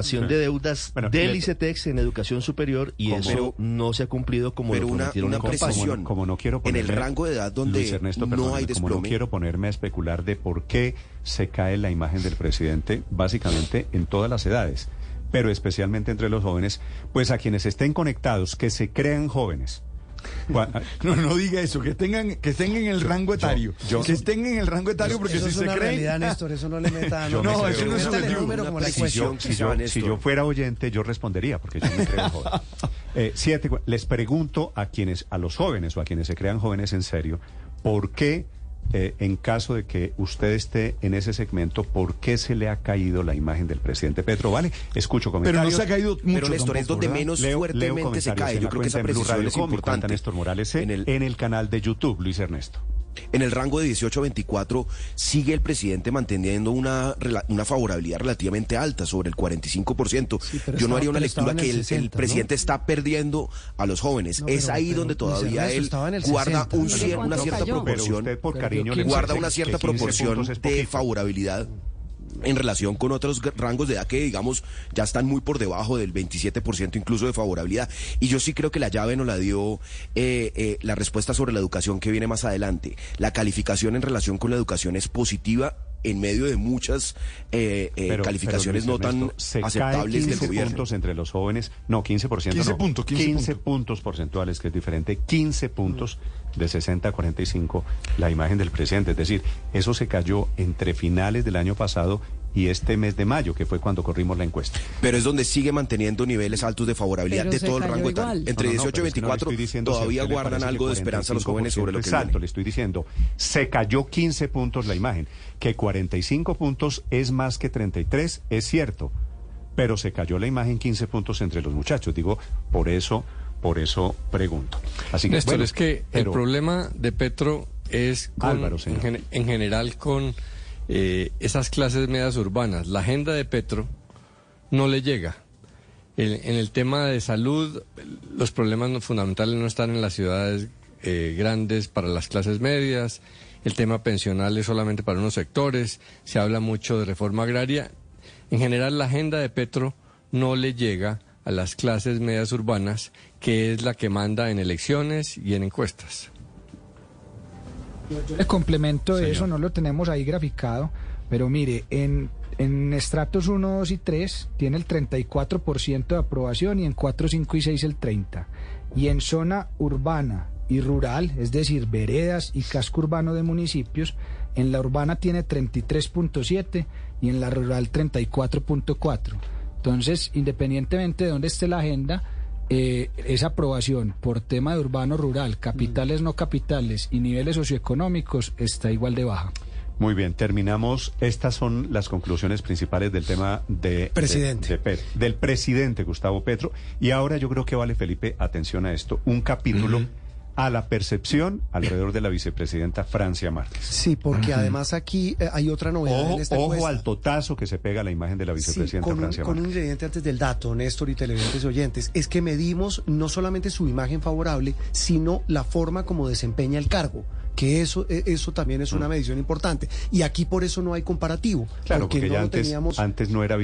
Speaker 1: Sí.
Speaker 8: de deudas
Speaker 1: Bueno,
Speaker 8: del ICETEX en educación superior y eso
Speaker 9: Pero-
Speaker 8: no se ha cumplido como
Speaker 9: pero
Speaker 8: lo
Speaker 9: una-
Speaker 8: prometieron
Speaker 9: una
Speaker 1: como, no- como no quiero
Speaker 9: En el rango de edad donde
Speaker 1: Luis Ernesto,
Speaker 9: no
Speaker 1: perdóneme,
Speaker 9: hay
Speaker 1: como no quiero ponerme a especular de por qué se cae la imagen del presidente, básicamente en todas las edades, pero especialmente entre los jóvenes, pues a quienes estén conectados, que se crean jóvenes.
Speaker 13: No, no diga eso, que tengan, que estén en el rango etario.
Speaker 1: yo-
Speaker 13: que estén en el rango etario porque
Speaker 3: eso
Speaker 13: si
Speaker 3: es
Speaker 13: se
Speaker 3: una
Speaker 13: creen.
Speaker 3: realidad, Néstor, eso no le meta...
Speaker 13: No,
Speaker 1: me
Speaker 13: eso
Speaker 1: creo-
Speaker 13: no es
Speaker 3: encuesta.
Speaker 1: si yo,
Speaker 9: Néstor.
Speaker 1: si yo fuera oyente, yo respondería, porque yo me creo joven. Eh, siete, les pregunto a quienes, a los jóvenes o a quienes se crean jóvenes en serio, ¿por qué, eh, en caso de que usted esté en ese segmento, por qué se le ha caído la imagen del presidente Petro? ¿Vale? Escucho
Speaker 13: Pero
Speaker 1: comentarios.
Speaker 13: no se ha caído mucho.
Speaker 9: Pero Néstor, es donde menos
Speaker 1: Leo- leo
Speaker 9: fuertemente se cae. Yo creo que esa precisión
Speaker 1: Radio
Speaker 9: es importante.
Speaker 1: Néstor Morales
Speaker 9: En
Speaker 1: en
Speaker 9: el-
Speaker 1: en el canal de YouTube, Luis Ernesto.
Speaker 9: En el rango de 18 a 24 sigue el presidente manteniendo una, rela- una favorabilidad relativamente alta, sobre el 45%.
Speaker 3: Sí,
Speaker 9: Yo no haría una lectura que
Speaker 3: el
Speaker 9: el, el
Speaker 3: 60, ¿no?
Speaker 9: presidente está perdiendo a los jóvenes.
Speaker 3: No,
Speaker 9: es
Speaker 3: pero-
Speaker 9: ahí
Speaker 3: pero,
Speaker 9: donde todavía él guarda
Speaker 3: 60.
Speaker 9: un
Speaker 3: ¿Pero
Speaker 9: cier-
Speaker 10: cuánto
Speaker 9: una cierta proporción.
Speaker 1: usted por
Speaker 2: Perdió
Speaker 1: cariño le
Speaker 2: 15,
Speaker 9: guarda una cierta
Speaker 1: 15
Speaker 9: proporción de favorabilidad en relación con otros rangos de edad que, digamos, ya están muy por debajo del 27% incluso de favorabilidad. Y yo sí creo que la llave nos la dio eh, eh, la respuesta sobre la educación que viene más adelante. La calificación en relación con la educación es positiva en medio de muchas eh, eh,
Speaker 1: Pero-
Speaker 9: calificaciones
Speaker 1: pero,
Speaker 9: no tan
Speaker 1: se cae
Speaker 9: aceptables del
Speaker 1: 15
Speaker 9: gobierno.
Speaker 1: puntos entre los jóvenes, no, 15%.
Speaker 13: 15
Speaker 1: no,
Speaker 13: puntos, 15
Speaker 1: puntos porcentuales, que es diferente, 15 puntos de 60 a 45 la imagen del presidente. Es decir, eso se cayó entre finales del año pasado y este mes de mayo, que fue cuando corrimos la encuesta.
Speaker 9: Pero es donde sigue manteniendo niveles altos de favorabilidad
Speaker 10: Pero
Speaker 9: de todo el rango etario. Entre
Speaker 1: No, no, no,
Speaker 9: 18 y
Speaker 1: pero es que no le
Speaker 9: 24
Speaker 1: estoy diciendo si a
Speaker 9: todavía guardan algo de esperanza los
Speaker 1: 45%
Speaker 9: jóvenes sobre lo que
Speaker 1: Exacto,
Speaker 9: viene.
Speaker 1: le estoy diciendo, se cayó 15 puntos la imagen, que 45 puntos es más que 33, es cierto, pero se cayó la imagen 15 puntos entre los muchachos. Digo, por eso, por eso pregunto. Así que,
Speaker 14: Néstor,
Speaker 1: bueno,
Speaker 14: es que
Speaker 1: pero-
Speaker 14: el problema de Petro es con-
Speaker 1: Álvaro,
Speaker 14: en, general con eh, esas clases medias urbanas. La agenda de Petro no le llega. En el tema de salud, los problemas fundamentales no están en las ciudades eh, grandes para las clases medias. El tema pensional es solamente para unos sectores. Se habla mucho de reforma agraria. En general, la agenda de Petro no le llega a las clases medias urbanas, que es la que manda en elecciones y en encuestas.
Speaker 2: El complemento de
Speaker 1: Señor.
Speaker 2: eso no lo tenemos ahí graficado, pero mire, en en estratos 1, 2 y 3 tiene el 34% de aprobación y en 4, 5 y 6 el 30%. Y en zona urbana y rural, es decir, veredas y casco urbano de municipios, en la urbana tiene 33.7 y en la rural 34.4. Entonces, independientemente de dónde esté la agenda, eh, esa aprobación por tema de urbano-rural, capitales no capitales y niveles socioeconómicos está igual de baja.
Speaker 1: Muy bien, terminamos. Estas son las conclusiones principales del tema de,
Speaker 3: Presidente.
Speaker 1: de- de Pet- del presidente Gustavo Petro. Y ahora yo creo que vale, Felipe, atención a esto, un capítulo a la percepción alrededor de la vicepresidenta Francia Márquez.
Speaker 3: Sí, porque además aquí eh, hay otra novedad
Speaker 1: Ojo,
Speaker 3: en esta
Speaker 1: ojo
Speaker 3: encuesta.
Speaker 1: al totazo que se pega a la imagen de la
Speaker 3: Sí,
Speaker 1: vicepresidenta
Speaker 3: con, un,
Speaker 1: Francia
Speaker 3: con un
Speaker 1: Márquez.
Speaker 3: ingrediente antes del dato, Néstor y televidentes y oyentes, es que medimos no solamente su imagen favorable, sino la forma como desempeña el cargo, que eso, eh, eso también es una medición importante. Y aquí por eso no hay comparativo,
Speaker 1: Mm. Claro, porque,
Speaker 3: no
Speaker 1: ya antes,
Speaker 3: teníamos...
Speaker 1: antes no era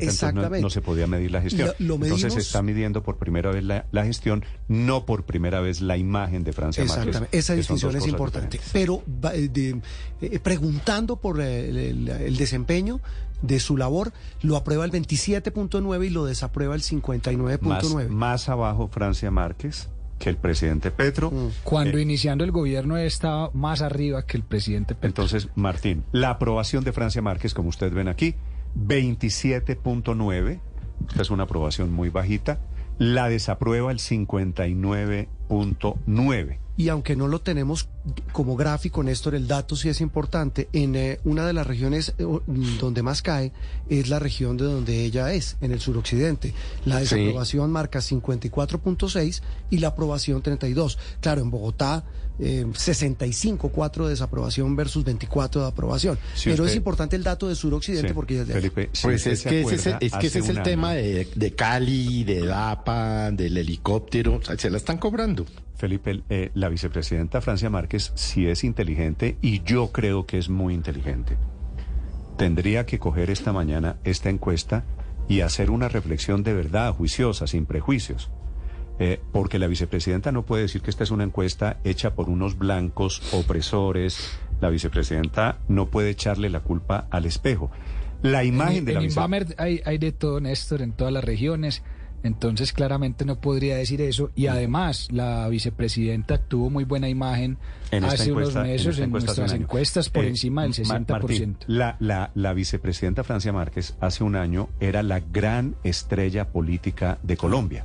Speaker 1: entonces no,
Speaker 3: Exactamente.
Speaker 1: no se podía medir la gestión.
Speaker 3: Lo- lo
Speaker 1: entonces se está midiendo por primera vez la, la gestión, no por primera vez la imagen de Francia Márquez.
Speaker 3: Exactamente, esa distinción es importante.
Speaker 1: diferentes.
Speaker 3: Pero eh, de- eh, preguntando por eh, el, el- el desempeño de su labor, lo aprueba el 27.9 y lo desaprueba el 59.9.
Speaker 1: Más, más abajo Francia Márquez que el presidente Petro.
Speaker 3: Mm.
Speaker 2: Cuando
Speaker 1: Eh,
Speaker 2: iniciando el gobierno estaba más arriba que el presidente Petro.
Speaker 1: Entonces, Martín, la aprobación de Francia Márquez, como ustedes ven aquí, 27.9, esta es una aprobación muy bajita, la desaprueba el 59.9.
Speaker 3: Y aunque no lo tenemos como gráfico, Néstor, el dato sí es importante. En eh, una de las regiones eh, o- donde más cae es la región de donde ella es, en el suroccidente. La
Speaker 12: Sí.
Speaker 3: desaprobación marca 54.6 y la aprobación 32. Claro, en Bogotá eh, 65.4 de desaprobación versus 24 de aprobación. Pero
Speaker 1: usted-
Speaker 3: es importante el dato de suroccidente
Speaker 1: Sí,
Speaker 3: porque
Speaker 1: Felipe,
Speaker 12: Pues es que, ese es, el- es que ese es el tema de, de Cali, de DAPA, del helicóptero. O sea, se la están cobrando.
Speaker 1: Felipe, eh, la vicepresidenta Francia Márquez sí es inteligente y yo creo que es muy inteligente. Tendría que coger esta mañana esta encuesta y hacer una reflexión de verdad, juiciosa, sin prejuicios. Eh, porque la vicepresidenta no puede decir que esta es una encuesta hecha por unos blancos opresores. La vicepresidenta no puede echarle la culpa al espejo. La imagen
Speaker 2: en,
Speaker 1: de la
Speaker 2: en
Speaker 1: vice-
Speaker 2: Inbamer hay, hay de todo, Néstor, en todas las regiones. Entonces, claramente no podría decir eso. Y además, la vicepresidenta tuvo muy buena imagen
Speaker 1: en
Speaker 2: hace
Speaker 1: encuesta-
Speaker 2: unos
Speaker 1: en
Speaker 2: meses en, nuestras encuestas por
Speaker 1: Eh,
Speaker 2: encima del
Speaker 1: Ma-
Speaker 2: 60%.
Speaker 1: Martín, la, la, la vicepresidenta Francia Márquez hace un año era la gran estrella política de Colombia.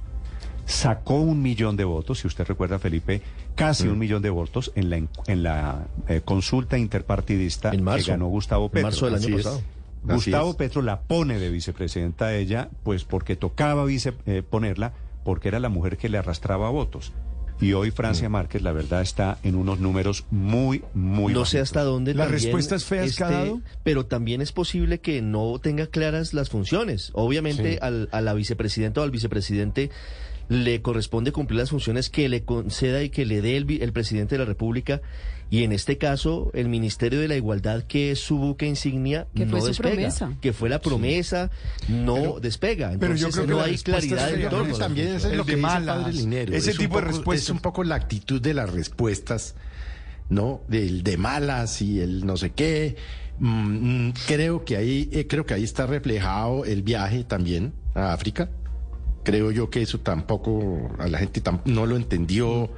Speaker 1: Sacó un millón de votos, si usted recuerda, Felipe, casi
Speaker 8: Mm.
Speaker 1: un millón de votos en la, en- en la eh, consulta interpartidista
Speaker 8: En marzo.
Speaker 1: que ganó Gustavo
Speaker 8: En
Speaker 1: Petro.
Speaker 8: marzo del año pasado.
Speaker 1: Gustavo. Petro la pone de vicepresidenta a ella, pues porque tocaba vice, eh, ponerla, porque era la mujer que le arrastraba votos. Y hoy Francia Márquez, la verdad, está en unos números muy, muy
Speaker 8: no sé
Speaker 1: bajitos.
Speaker 8: hasta dónde
Speaker 13: ¿Las respuestas feas dado?
Speaker 8: pero también es posible que no tenga claras las funciones obviamente
Speaker 12: Sí.
Speaker 8: al, a la vicepresidenta o al vicepresidente le corresponde cumplir las funciones que le conceda y que le dé el, el presidente de la república y en este caso el ministerio de la igualdad que es su buque insignia
Speaker 10: Que
Speaker 8: no
Speaker 10: fue su
Speaker 8: despega
Speaker 10: promesa.
Speaker 8: que fue la promesa no despega
Speaker 13: pero yo
Speaker 8: entonces
Speaker 13: creo que
Speaker 8: no hay
Speaker 13: respuesta
Speaker 8: claridad en torno
Speaker 12: también es lo
Speaker 13: de
Speaker 12: que Padre Linero.
Speaker 13: ese
Speaker 12: Es
Speaker 13: tipo de respuestas.
Speaker 12: Es un poco la actitud de las respuestas, ¿no? Del de malas y el no sé qué. Mm, mm, creo que ahí, eh, creo que ahí está reflejado el viaje también a África. Creo yo que eso tampoco a la gente no lo entendió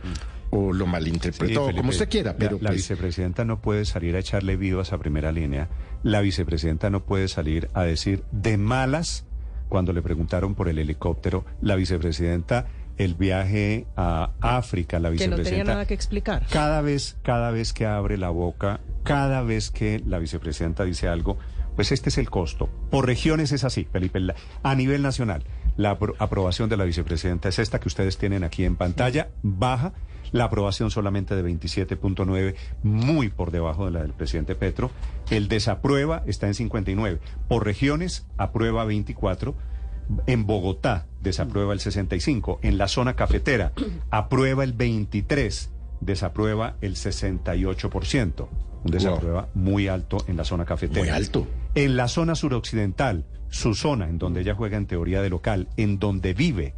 Speaker 12: o lo
Speaker 1: Sí,
Speaker 12: malinterpretó,
Speaker 1: Felipe,
Speaker 12: como usted quiera,
Speaker 1: la-
Speaker 12: pero
Speaker 1: la,
Speaker 12: pues,
Speaker 1: vicepresidenta no puede salir a echarle vivas a primera línea. La vicepresidenta no puede salir a decir de malas cuando le preguntaron por el helicóptero. La vicepresidenta, el viaje a África, la
Speaker 15: que no
Speaker 1: vicepresidenta.
Speaker 15: tenía nada que explicar.
Speaker 1: Cada vez, cada vez que abre la boca, cada vez que la vicepresidenta dice algo, pues este es el costo. Por regiones es así, Felipe. La- A nivel nacional, la apro- aprobación de la vicepresidenta es esta que ustedes tienen aquí en pantalla, baja. La aprobación solamente de 27.9, muy por debajo de la del presidente Petro. El desaprueba está en 59. Por regiones, aprueba 24. En Bogotá desaprueba el 65. En la zona cafetera aprueba el 23. Desaprueba el 68%. Un desaprueba muy alto en la zona cafetera.
Speaker 12: Muy alto.
Speaker 1: En la zona suroccidental, su zona, en donde ella juega en teoría de local, en donde vive,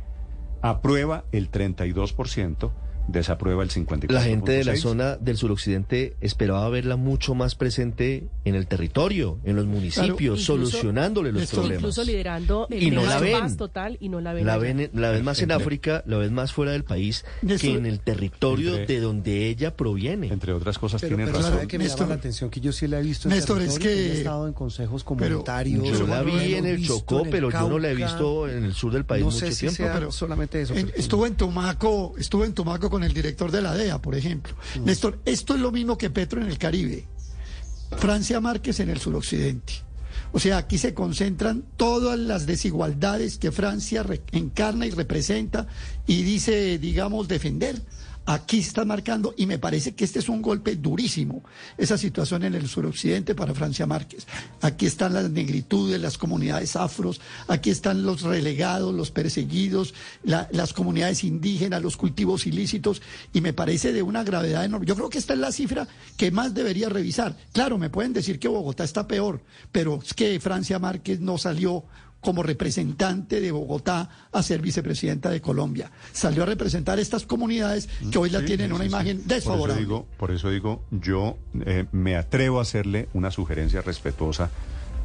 Speaker 1: aprueba el 32%, desaprueba el 54%.
Speaker 8: La gente de la zona del suroccidente esperaba verla mucho más presente en el territorio, en los municipios,
Speaker 15: Claro, incluso-
Speaker 8: solucionándole los
Speaker 15: Incluso
Speaker 8: problemas.
Speaker 15: liderando el
Speaker 8: Y no la ven.
Speaker 15: paz total y no la ven.
Speaker 8: La ven, la ven más en África, la ven más fuera del país
Speaker 3: Néstor,
Speaker 8: que en el territorio
Speaker 1: entre-
Speaker 8: de donde ella proviene.
Speaker 1: Entre otras cosas,
Speaker 3: Pero,
Speaker 1: tiene
Speaker 3: pero
Speaker 1: razón.
Speaker 3: que me llama
Speaker 11: Néstor-
Speaker 3: la atención que yo sí la he visto en
Speaker 11: Néstor, es que-
Speaker 3: ha estado en consejos
Speaker 11: pero
Speaker 3: comunitarios.
Speaker 8: Yo la vi en
Speaker 3: hemos
Speaker 8: el Chocó,
Speaker 3: en el
Speaker 8: pero yo no la he
Speaker 3: Cauca.
Speaker 8: visto en el sur del país
Speaker 3: No
Speaker 8: mucho
Speaker 3: sé si
Speaker 8: tiempo.
Speaker 3: sea
Speaker 11: pero-
Speaker 3: solamente eso.
Speaker 11: En-
Speaker 3: pero-
Speaker 11: Estuvo en Tumaco, estuvo en Tumaco con el director de la DEA, por ejemplo. Néstor, esto es lo mismo que Petro en el Caribe. Francia Márquez en el suroccidente. O sea, aquí se concentran todas las desigualdades que Francia encarna y representa y dice, digamos, defender. Aquí está marcando y me parece que este es un golpe durísimo, esa situación en el suroccidente para Francia Márquez. Aquí están las negritudes, las comunidades afros, aquí están los relegados, los perseguidos, la- las comunidades indígenas, los cultivos ilícitos y me parece de una gravedad enorme. Yo creo que esta es la cifra que más debería revisar. Claro, me pueden decir que Bogotá está peor, pero es que Francia Márquez no salió como representante de Bogotá a ser vicepresidenta de Colombia. Salió a representar estas comunidades que hoy la
Speaker 1: Sí,
Speaker 11: tienen
Speaker 1: sí,
Speaker 11: una
Speaker 1: sí, sí.
Speaker 11: imagen
Speaker 1: Por eso
Speaker 11: desfavorable.
Speaker 1: digo, por eso digo yo eh, me atrevo a hacerle una sugerencia respetuosa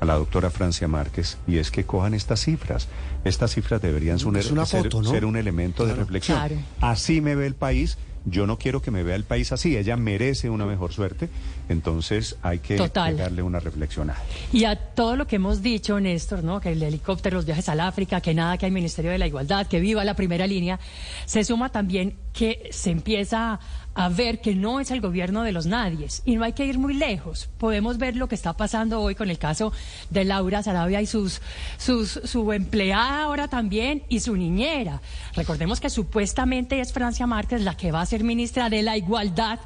Speaker 1: a la doctora Francia Márquez y es que cojan estas cifras. Estas cifras deberían ser,
Speaker 3: Es una
Speaker 1: ser-
Speaker 3: foto, ¿no?
Speaker 1: ser un elemento de reflexión.
Speaker 16: Claro.
Speaker 1: Así me ve el país. Yo no quiero que me vea el país así. Ella merece una mejor suerte. Entonces hay que
Speaker 16: Total.
Speaker 1: darle una reflexionada.
Speaker 16: Y a todo lo que hemos dicho, Néstor, ¿no? que el helicóptero, los viajes al África, que nada, que hay Ministerio de la Igualdad, que viva la primera línea, se suma también que se empieza a ver que no es el gobierno de los nadies y no hay que ir muy lejos. Podemos ver lo que está pasando hoy con el caso de Laura Sarabia y sus, sus, su empleada ahora también y su niñera. Recordemos que supuestamente es Francia Márquez la que va a ser ministra de la Igualdad.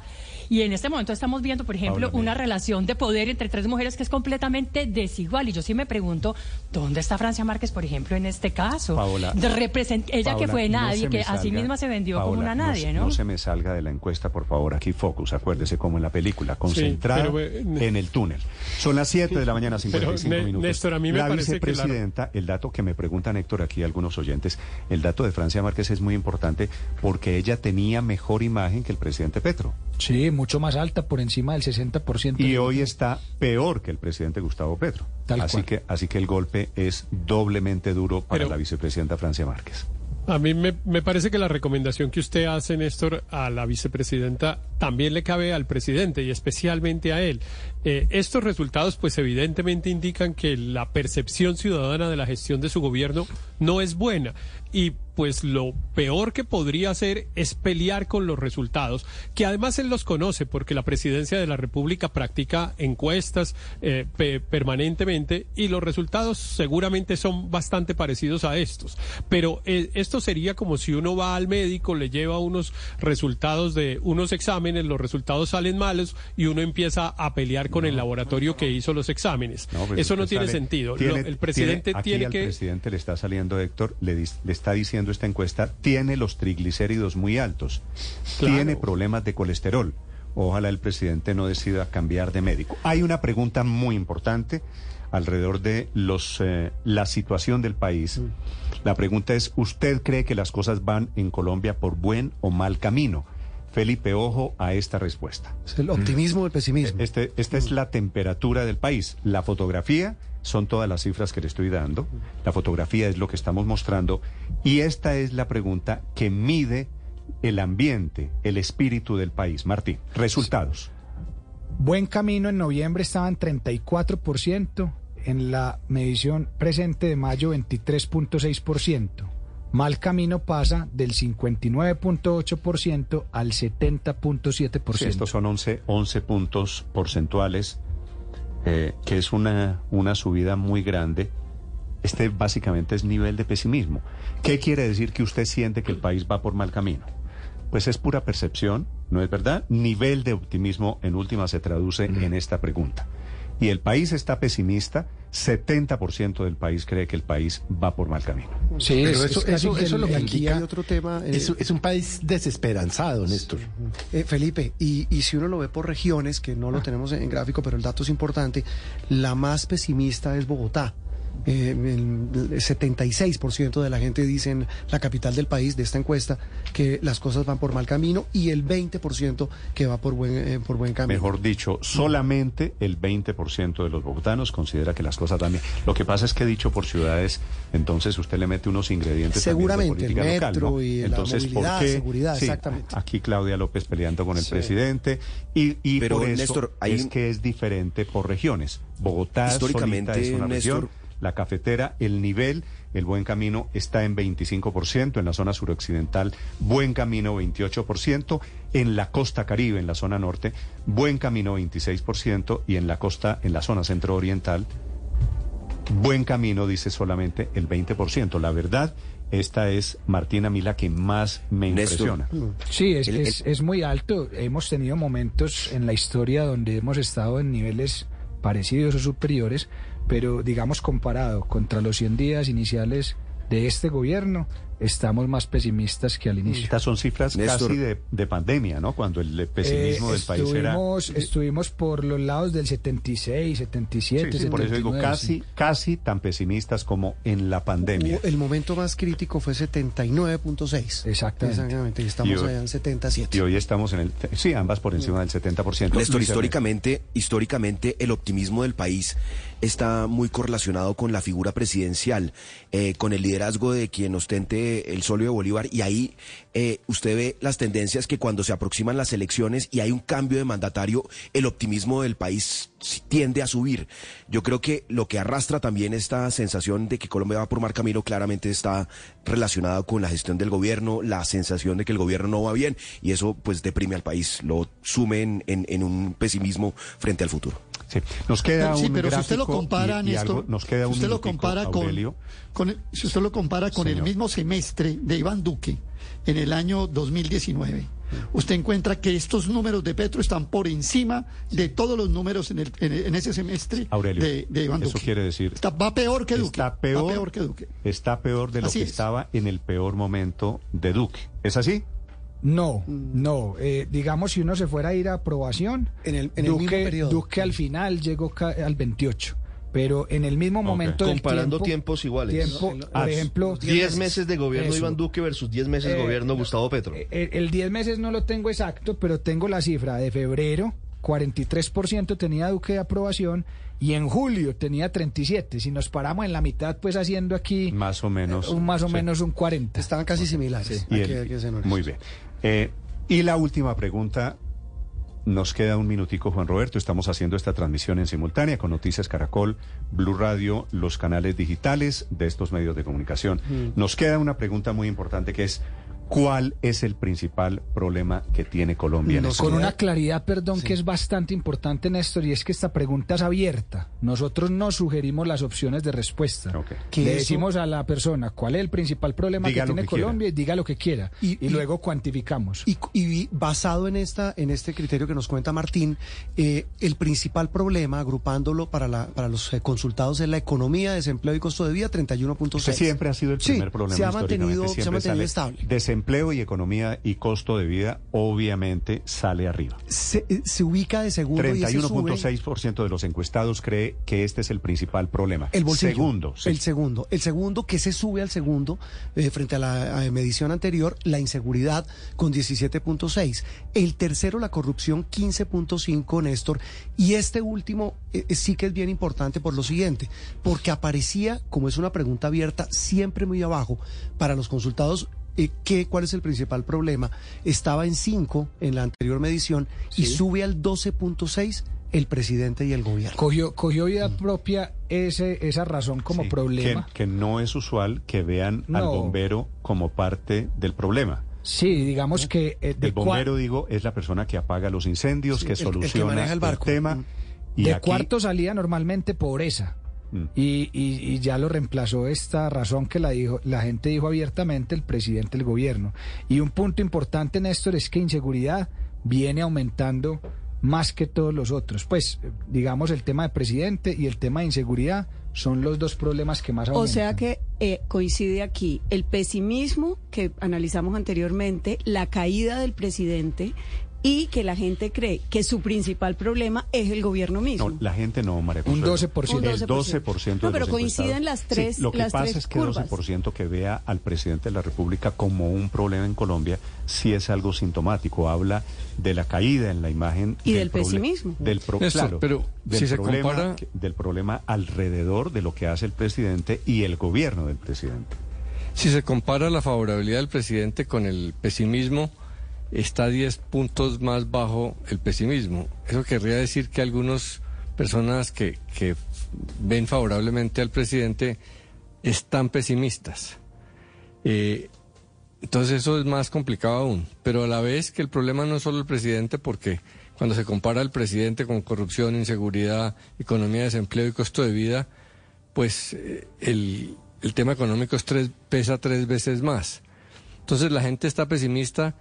Speaker 16: Y en este momento estamos viendo, por ejemplo, una relación de poder entre tres mujeres que es completamente desigual. Y yo sí me pregunto, ¿dónde está Francia Márquez, por ejemplo, en este caso?
Speaker 1: Paola,
Speaker 16: De represent- ella que fue nadie, que a sí
Speaker 1: salga-
Speaker 16: misma se vendió como
Speaker 1: Paola,
Speaker 16: una nadie, ¿no?
Speaker 1: No se me salga de la encuesta, por favor. Aquí Focus, acuérdese como en la película, concentrada
Speaker 7: pero, eh,
Speaker 1: en el túnel. Son las 7 de la mañana,
Speaker 7: Pero,
Speaker 1: 55
Speaker 7: Né-
Speaker 1: minutos.
Speaker 7: Néstor, a mí me
Speaker 1: la
Speaker 7: parece que la-
Speaker 1: vicepresidenta, el dato que me preguntan Héctor aquí algunos oyentes, el dato de Francia Márquez es muy importante porque ella tenía mejor imagen que el presidente Petro.
Speaker 2: Sí, mucho más alta, por encima del 60%.
Speaker 1: Y hoy está peor que el presidente Gustavo Petro.
Speaker 2: Tal
Speaker 1: así
Speaker 2: cual.
Speaker 1: que así que el golpe es doblemente duro para
Speaker 7: Pero-
Speaker 1: la vicepresidenta Francia Márquez.
Speaker 7: A mí me, me parece que la recomendación que usted hace, Néstor, a la vicepresidenta también le cabe al presidente y especialmente a él. Eh, estos resultados, pues evidentemente indican que la percepción ciudadana de la gestión de su gobierno no es buena y pues lo peor que podría hacer es pelear con los resultados, que además él los conoce porque la presidencia de la República practica encuestas eh, pe- permanentemente y los resultados seguramente son bastante parecidos a estos. Pero eh, esto sería como si uno va al médico, le lleva unos resultados de unos exámenes, los resultados salen malos y uno empieza a pelear con el laboratorio que hizo los exámenes.
Speaker 1: Pues
Speaker 7: Eso no tiene
Speaker 1: sale-
Speaker 7: sentido.
Speaker 1: tiene-
Speaker 7: Lo- el presidente
Speaker 1: tiene, aquí
Speaker 7: tiene
Speaker 1: al
Speaker 7: que...
Speaker 1: presidente le está saliendo, Héctor, le, dis- le está diciendo esta encuesta, tiene los triglicéridos muy altos,
Speaker 7: Claro.
Speaker 1: tiene problemas de colesterol. Ojalá el presidente no decida cambiar de médico. Hay una pregunta muy importante alrededor de los eh, la situación del país. La pregunta es, ¿usted cree que las cosas van en Colombia por buen o mal camino? Felipe, ojo a esta respuesta.
Speaker 3: Es el optimismo o el pesimismo.
Speaker 1: Este, esta es la temperatura del país. La fotografía son todas las cifras que le estoy dando. La fotografía es lo que estamos mostrando. Y esta es la pregunta que mide el ambiente, el espíritu del país. Martín, resultados.
Speaker 2: Buen camino en noviembre estaba en 34%, en la medición presente de mayo 23.6%. Mal camino pasa del 59.8% al 70.7%.
Speaker 1: Sí, estos son 11, 11 puntos porcentuales, eh, que es una, una subida muy grande. Este básicamente es nivel de pesimismo. ¿Qué quiere decir que usted siente que el país va por mal camino? Pues es pura percepción, ¿no es verdad? Nivel de optimismo en última se traduce en esta pregunta. Y el país está pesimista, 70% del país cree que el país va por mal camino.
Speaker 2: Sí,
Speaker 12: eso, eso, eso lo que
Speaker 3: aquí
Speaker 12: indica
Speaker 3: hay otro tema, eh,
Speaker 12: es, es un país desesperanzado, Néstor.
Speaker 3: Eh, Felipe, y, y si uno lo ve por regiones, que no lo tenemos en, en gráfico, pero el dato es importante, la más pesimista es Bogotá. Eh, el 76% de la gente dice en la capital del país de esta encuesta que las cosas van por mal camino y el 20% que va por buen, eh, por buen camino.
Speaker 1: Mejor dicho, solamente el 20% de los bogotanos considera que las cosas van bien. Lo que pasa es que dicho por ciudades, entonces usted le mete unos ingredientes también de
Speaker 3: Seguramente, el
Speaker 1: política
Speaker 3: metro
Speaker 1: local, ¿no?
Speaker 3: y la
Speaker 1: entonces, ¿por
Speaker 3: movilidad,
Speaker 1: qué?
Speaker 3: seguridad,
Speaker 1: Sí,
Speaker 3: exactamente.
Speaker 1: Aquí Claudia López peleando con el
Speaker 3: Sí.
Speaker 1: presidente y, y
Speaker 9: Pero,
Speaker 1: por eso
Speaker 9: Néstor, hay
Speaker 1: es que es diferente por regiones. Bogotá
Speaker 9: Históricamente,
Speaker 1: solita es una
Speaker 9: Néstor,
Speaker 1: región. La cafetera, el nivel, el buen camino está en 25%, en la zona suroccidental, buen camino 28%, en la costa caribe, en la zona norte, buen camino 26% y en la costa, en la zona centro-oriental, buen camino dice solamente el 20%. La verdad, esta es Martina Mila que más me impresiona.
Speaker 2: Sí, es,
Speaker 9: El-
Speaker 2: es, es muy alto. Hemos tenido momentos en la historia donde hemos estado en niveles parecidos o superiores, pero digamos comparado contra los 100 días iniciales de este gobierno, estamos más pesimistas que al inicio.
Speaker 1: Estas son cifras
Speaker 9: Néstor.
Speaker 1: casi de, de pandemia, ¿no? Cuando el pesimismo
Speaker 2: Eh,
Speaker 1: del país era...
Speaker 2: estuvimos, por los lados del 76, 77,
Speaker 1: Sí, sí, por eso digo
Speaker 2: 79,
Speaker 1: casi,
Speaker 2: sí.
Speaker 1: casi tan pesimistas como en la pandemia.
Speaker 3: El momento más crítico fue 79.6.
Speaker 2: Exactamente.
Speaker 3: Exactamente, y estamos
Speaker 1: Y hoy-
Speaker 3: allá en 77.
Speaker 1: Y hoy estamos en el... Sí, ambas por encima del 70%.
Speaker 9: Néstor, históricamente, históricamente el optimismo del país está muy correlacionado con la figura presidencial, eh, con el liderazgo de quien ostente el solio de Bolívar y ahí eh, usted ve las tendencias que cuando se aproximan las elecciones y hay un cambio de mandatario, el optimismo del país tiende a subir. Yo creo que lo que arrastra también esta sensación de que Colombia va por mal camino claramente está relacionado con la gestión del gobierno, la sensación de que el gobierno no va bien y eso pues deprime al país, lo sume en, en- en un pesimismo frente al futuro.
Speaker 1: Sí, nos queda
Speaker 11: sí,
Speaker 1: un
Speaker 11: pero si usted lo compara,
Speaker 1: y- y
Speaker 11: Néstor,
Speaker 1: algo- nos queda
Speaker 11: si
Speaker 1: un
Speaker 11: usted lo compara con,
Speaker 1: Aurelio.
Speaker 11: con el- si usted lo compara con el mismo semestre de Iván Duque en el año 2019, usted encuentra que estos números de Petro están por encima de todos los números en, el- en- en ese semestre
Speaker 1: Aurelio,
Speaker 11: de, de Iván
Speaker 1: eso
Speaker 11: Duque.
Speaker 1: quiere decir...
Speaker 11: Está- va peor que Duque.
Speaker 1: Está peor,
Speaker 11: Va peor que Duque.
Speaker 1: Está peor de lo
Speaker 11: Así
Speaker 1: que
Speaker 11: es.
Speaker 1: estaba en el peor momento de Duque. ¿Es así?
Speaker 2: No,
Speaker 3: Mm.
Speaker 2: no. eh, digamos, si uno se fuera a ir a aprobación,
Speaker 3: En el- en el mismo
Speaker 2: Duque,
Speaker 3: periodo.
Speaker 2: Duque al final llegó al 28. Pero en el mismo momento del
Speaker 8: Comparando
Speaker 2: tiempo,
Speaker 8: tiempos iguales.
Speaker 2: tiempo,
Speaker 3: No,
Speaker 2: por ejemplo,
Speaker 8: 10 meses de gobierno
Speaker 2: Eso.
Speaker 8: Iván Duque versus 10 meses de
Speaker 2: Eh,
Speaker 8: gobierno Gustavo Petro.
Speaker 2: El, el 10 meses no lo tengo exacto, pero tengo la cifra de febrero, 43% tenía Duque de aprobación y en julio tenía 37. Si nos paramos en la mitad, pues haciendo aquí
Speaker 1: Más o menos.
Speaker 2: un más o
Speaker 1: sí.
Speaker 2: menos un 40.
Speaker 3: Estaban casi similares. Hay que- hay que
Speaker 1: muy bien. Eh, y la última pregunta. Nos queda un minutico, Juan Roberto. Estamos haciendo esta transmisión en simultánea con Noticias Caracol, Blue Radio, los canales digitales de estos medios de comunicación.
Speaker 3: Mm.
Speaker 1: Nos queda una pregunta muy importante que es, ¿cuál es el principal problema que tiene Colombia en este
Speaker 2: Con una claridad, perdón, que es bastante importante, Néstor, y es que esta pregunta es abierta. Nosotros no sugerimos las opciones de respuesta.
Speaker 1: Ok.
Speaker 3: Que
Speaker 2: Le
Speaker 3: eso-
Speaker 2: decimos a la persona cuál es el principal problema
Speaker 1: Diga
Speaker 2: que tiene
Speaker 1: que quiera.
Speaker 2: Colombia y diga lo que quiera.
Speaker 3: Y-
Speaker 2: Y,
Speaker 3: y-
Speaker 2: luego cuantificamos.
Speaker 3: Y, y basado en esta en este criterio que nos cuenta Martín, eh, el principal problema, agrupándolo para la para los eh, consultados, es la economía, desempleo y costo de vida, 31.6.
Speaker 1: Ese siempre ha sido el
Speaker 3: Sí,
Speaker 1: primer problema.
Speaker 3: se ha
Speaker 1: históricamente,
Speaker 3: mantenido- se ha
Speaker 1: siempre
Speaker 3: mantenido estable.
Speaker 1: Desempleo y economía y costo de vida, obviamente, sale arriba.
Speaker 3: Se, eh, se ubica de sube
Speaker 1: 31.6% de los encuestados cree que este es el principal problema.
Speaker 3: el bolsillo.
Speaker 1: Segundo, sí.
Speaker 3: El segundo. El segundo que se sube al segundo eh, frente a la medición anterior, la inseguridad con 17.6. El tercero, la corrupción 15.5, Néstor. Y este último eh, sí que es bien importante por lo siguiente, porque aparecía, como es una pregunta abierta, siempre muy abajo para los consultados. Eh, ¿qué, ¿Cuál es el principal problema? Estaba en 5 en la anterior medición y sube al 12.6 el presidente y el gobierno.
Speaker 2: Cogió, cogió vida propia ese, esa razón como
Speaker 1: Sí,
Speaker 2: problema.
Speaker 1: Que, que no es usual que vean al bombero como parte del problema.
Speaker 2: Sí, digamos que... eh, de
Speaker 1: El bombero, digo, es la persona que apaga los incendios,
Speaker 3: Sí,
Speaker 1: que
Speaker 3: el- el que
Speaker 1: soluciona
Speaker 3: el
Speaker 1: tema.
Speaker 3: Mm.
Speaker 1: Y
Speaker 2: de
Speaker 1: aquí,
Speaker 2: cuarto salía normalmente pobreza.
Speaker 1: Mm.
Speaker 2: Y, y- y ya lo reemplazó esta razón que la, dijo, la gente dijo abiertamente el presidente del gobierno. Y un punto importante, Néstor, es que inseguridad viene aumentando más que todos los otros. Pues, digamos, el tema de presidente y el tema de inseguridad son los dos problemas que más aumentan.
Speaker 10: O sea que eh, coincide aquí el pesimismo que analizamos anteriormente, la caída del presidente y que la gente cree que su principal problema es el gobierno mismo.
Speaker 1: No, la gente no, María
Speaker 2: Un
Speaker 1: Consuelo.
Speaker 2: 12%.
Speaker 10: Un
Speaker 1: El
Speaker 10: 12%.
Speaker 1: 12%
Speaker 10: No, pero
Speaker 1: los
Speaker 10: coinciden las tres-
Speaker 1: Sí, lo que
Speaker 10: las
Speaker 1: pasa es que
Speaker 10: curvas.
Speaker 1: 12% que vea al presidente de la República como un problema en Colombia sí es algo sintomático. Habla de la caída en la imagen
Speaker 10: Y del pesimismo.
Speaker 1: Del pro- claro,
Speaker 14: pero
Speaker 1: del
Speaker 14: si se
Speaker 1: problema
Speaker 14: compara-
Speaker 1: que- del problema alrededor de lo que hace el presidente y el gobierno del presidente.
Speaker 14: Si se compara la favorabilidad del presidente con el pesimismo, está 10 puntos más bajo el pesimismo. Eso querría decir que algunas personas que, ven favorablemente al presidente están pesimistas. Eh, entonces eso es más complicado aún. Pero a la vez que el problema no es solo el presidente, porque cuando se compara al presidente con corrupción, inseguridad, economía, desempleo y costo de vida, pues eh, el, el tema económico es tres, pesa tres veces más. Entonces la gente está pesimista.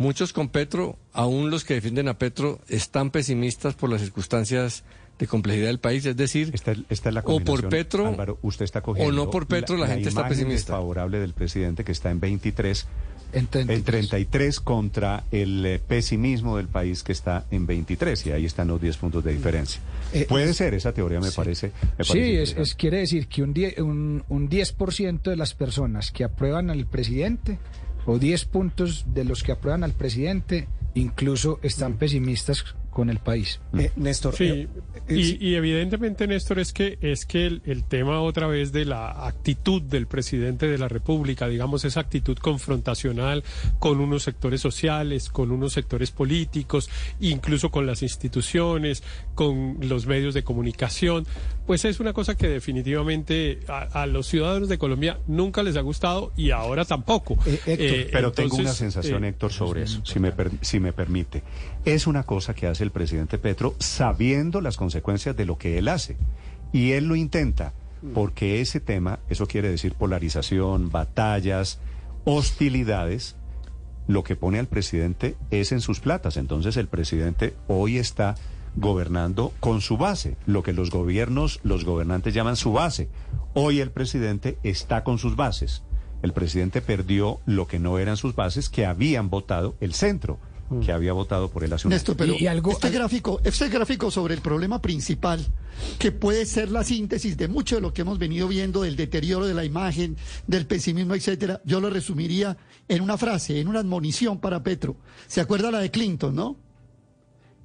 Speaker 14: Muchos con Petro, aún los que defienden a Petro, están pesimistas por las circunstancias de complejidad del país. Es decir,
Speaker 1: Esta, esta es la
Speaker 14: o por Petro
Speaker 1: Álvaro, usted está cogiendo
Speaker 14: o no por Petro, la, gente está
Speaker 1: imagen
Speaker 14: pesimista.
Speaker 1: desfavorable del presidente que está en 23
Speaker 2: En 33.
Speaker 1: en 33 contra el eh, pesimismo del país que está en 23 y ahí están los 10 puntos de diferencia.
Speaker 3: Eh,
Speaker 1: Puede ser, esa teoría me parece. me
Speaker 2: Sí,
Speaker 1: parece
Speaker 2: es, es- quiere decir que un, die- un, un 10% de las personas que aprueban al presidente o 10 puntos de los que aprueban al presidente incluso están pesimistas con el país.
Speaker 3: Eh, Néstor,
Speaker 7: Sí,
Speaker 3: eh,
Speaker 7: y evidentemente, Néstor, es que es que el, el tema otra vez de la actitud del presidente de la República, digamos, esa actitud confrontacional con unos sectores sociales, con unos sectores políticos, incluso con las instituciones, con los medios de comunicación, pues es una cosa que definitivamente a, a los ciudadanos de Colombia nunca les ha gustado y ahora tampoco.
Speaker 3: Eh, Héctor,
Speaker 7: Eh,
Speaker 1: Pero tengo una sensación,
Speaker 7: eh,
Speaker 1: Héctor, sobre eso, si me, per- si me permite. Es una cosa que hace el presidente Petro sabiendo las consecuencias de lo que él hace. Y él lo intenta, porque ese tema, eso quiere decir polarización, batallas, hostilidades, lo que pone al presidente es en sus platas. Entonces el presidente hoy está gobernando con su base, lo que los gobiernos, los gobernantes llaman su base. Hoy el presidente está con sus bases. El presidente perdió lo que no eran sus bases, que habían votado el centro, que había votado por él hace un
Speaker 11: Néstor,
Speaker 1: año.
Speaker 11: pero
Speaker 2: Y- y algo-
Speaker 11: este
Speaker 2: al-
Speaker 11: gráfico, este gráfico sobre el problema principal, que puede ser la síntesis de mucho de lo que hemos venido viendo, del deterioro de la imagen, del pesimismo, etcétera, yo lo resumiría en una frase, en una admonición para Petro. ¿Se acuerda la de Clinton, no?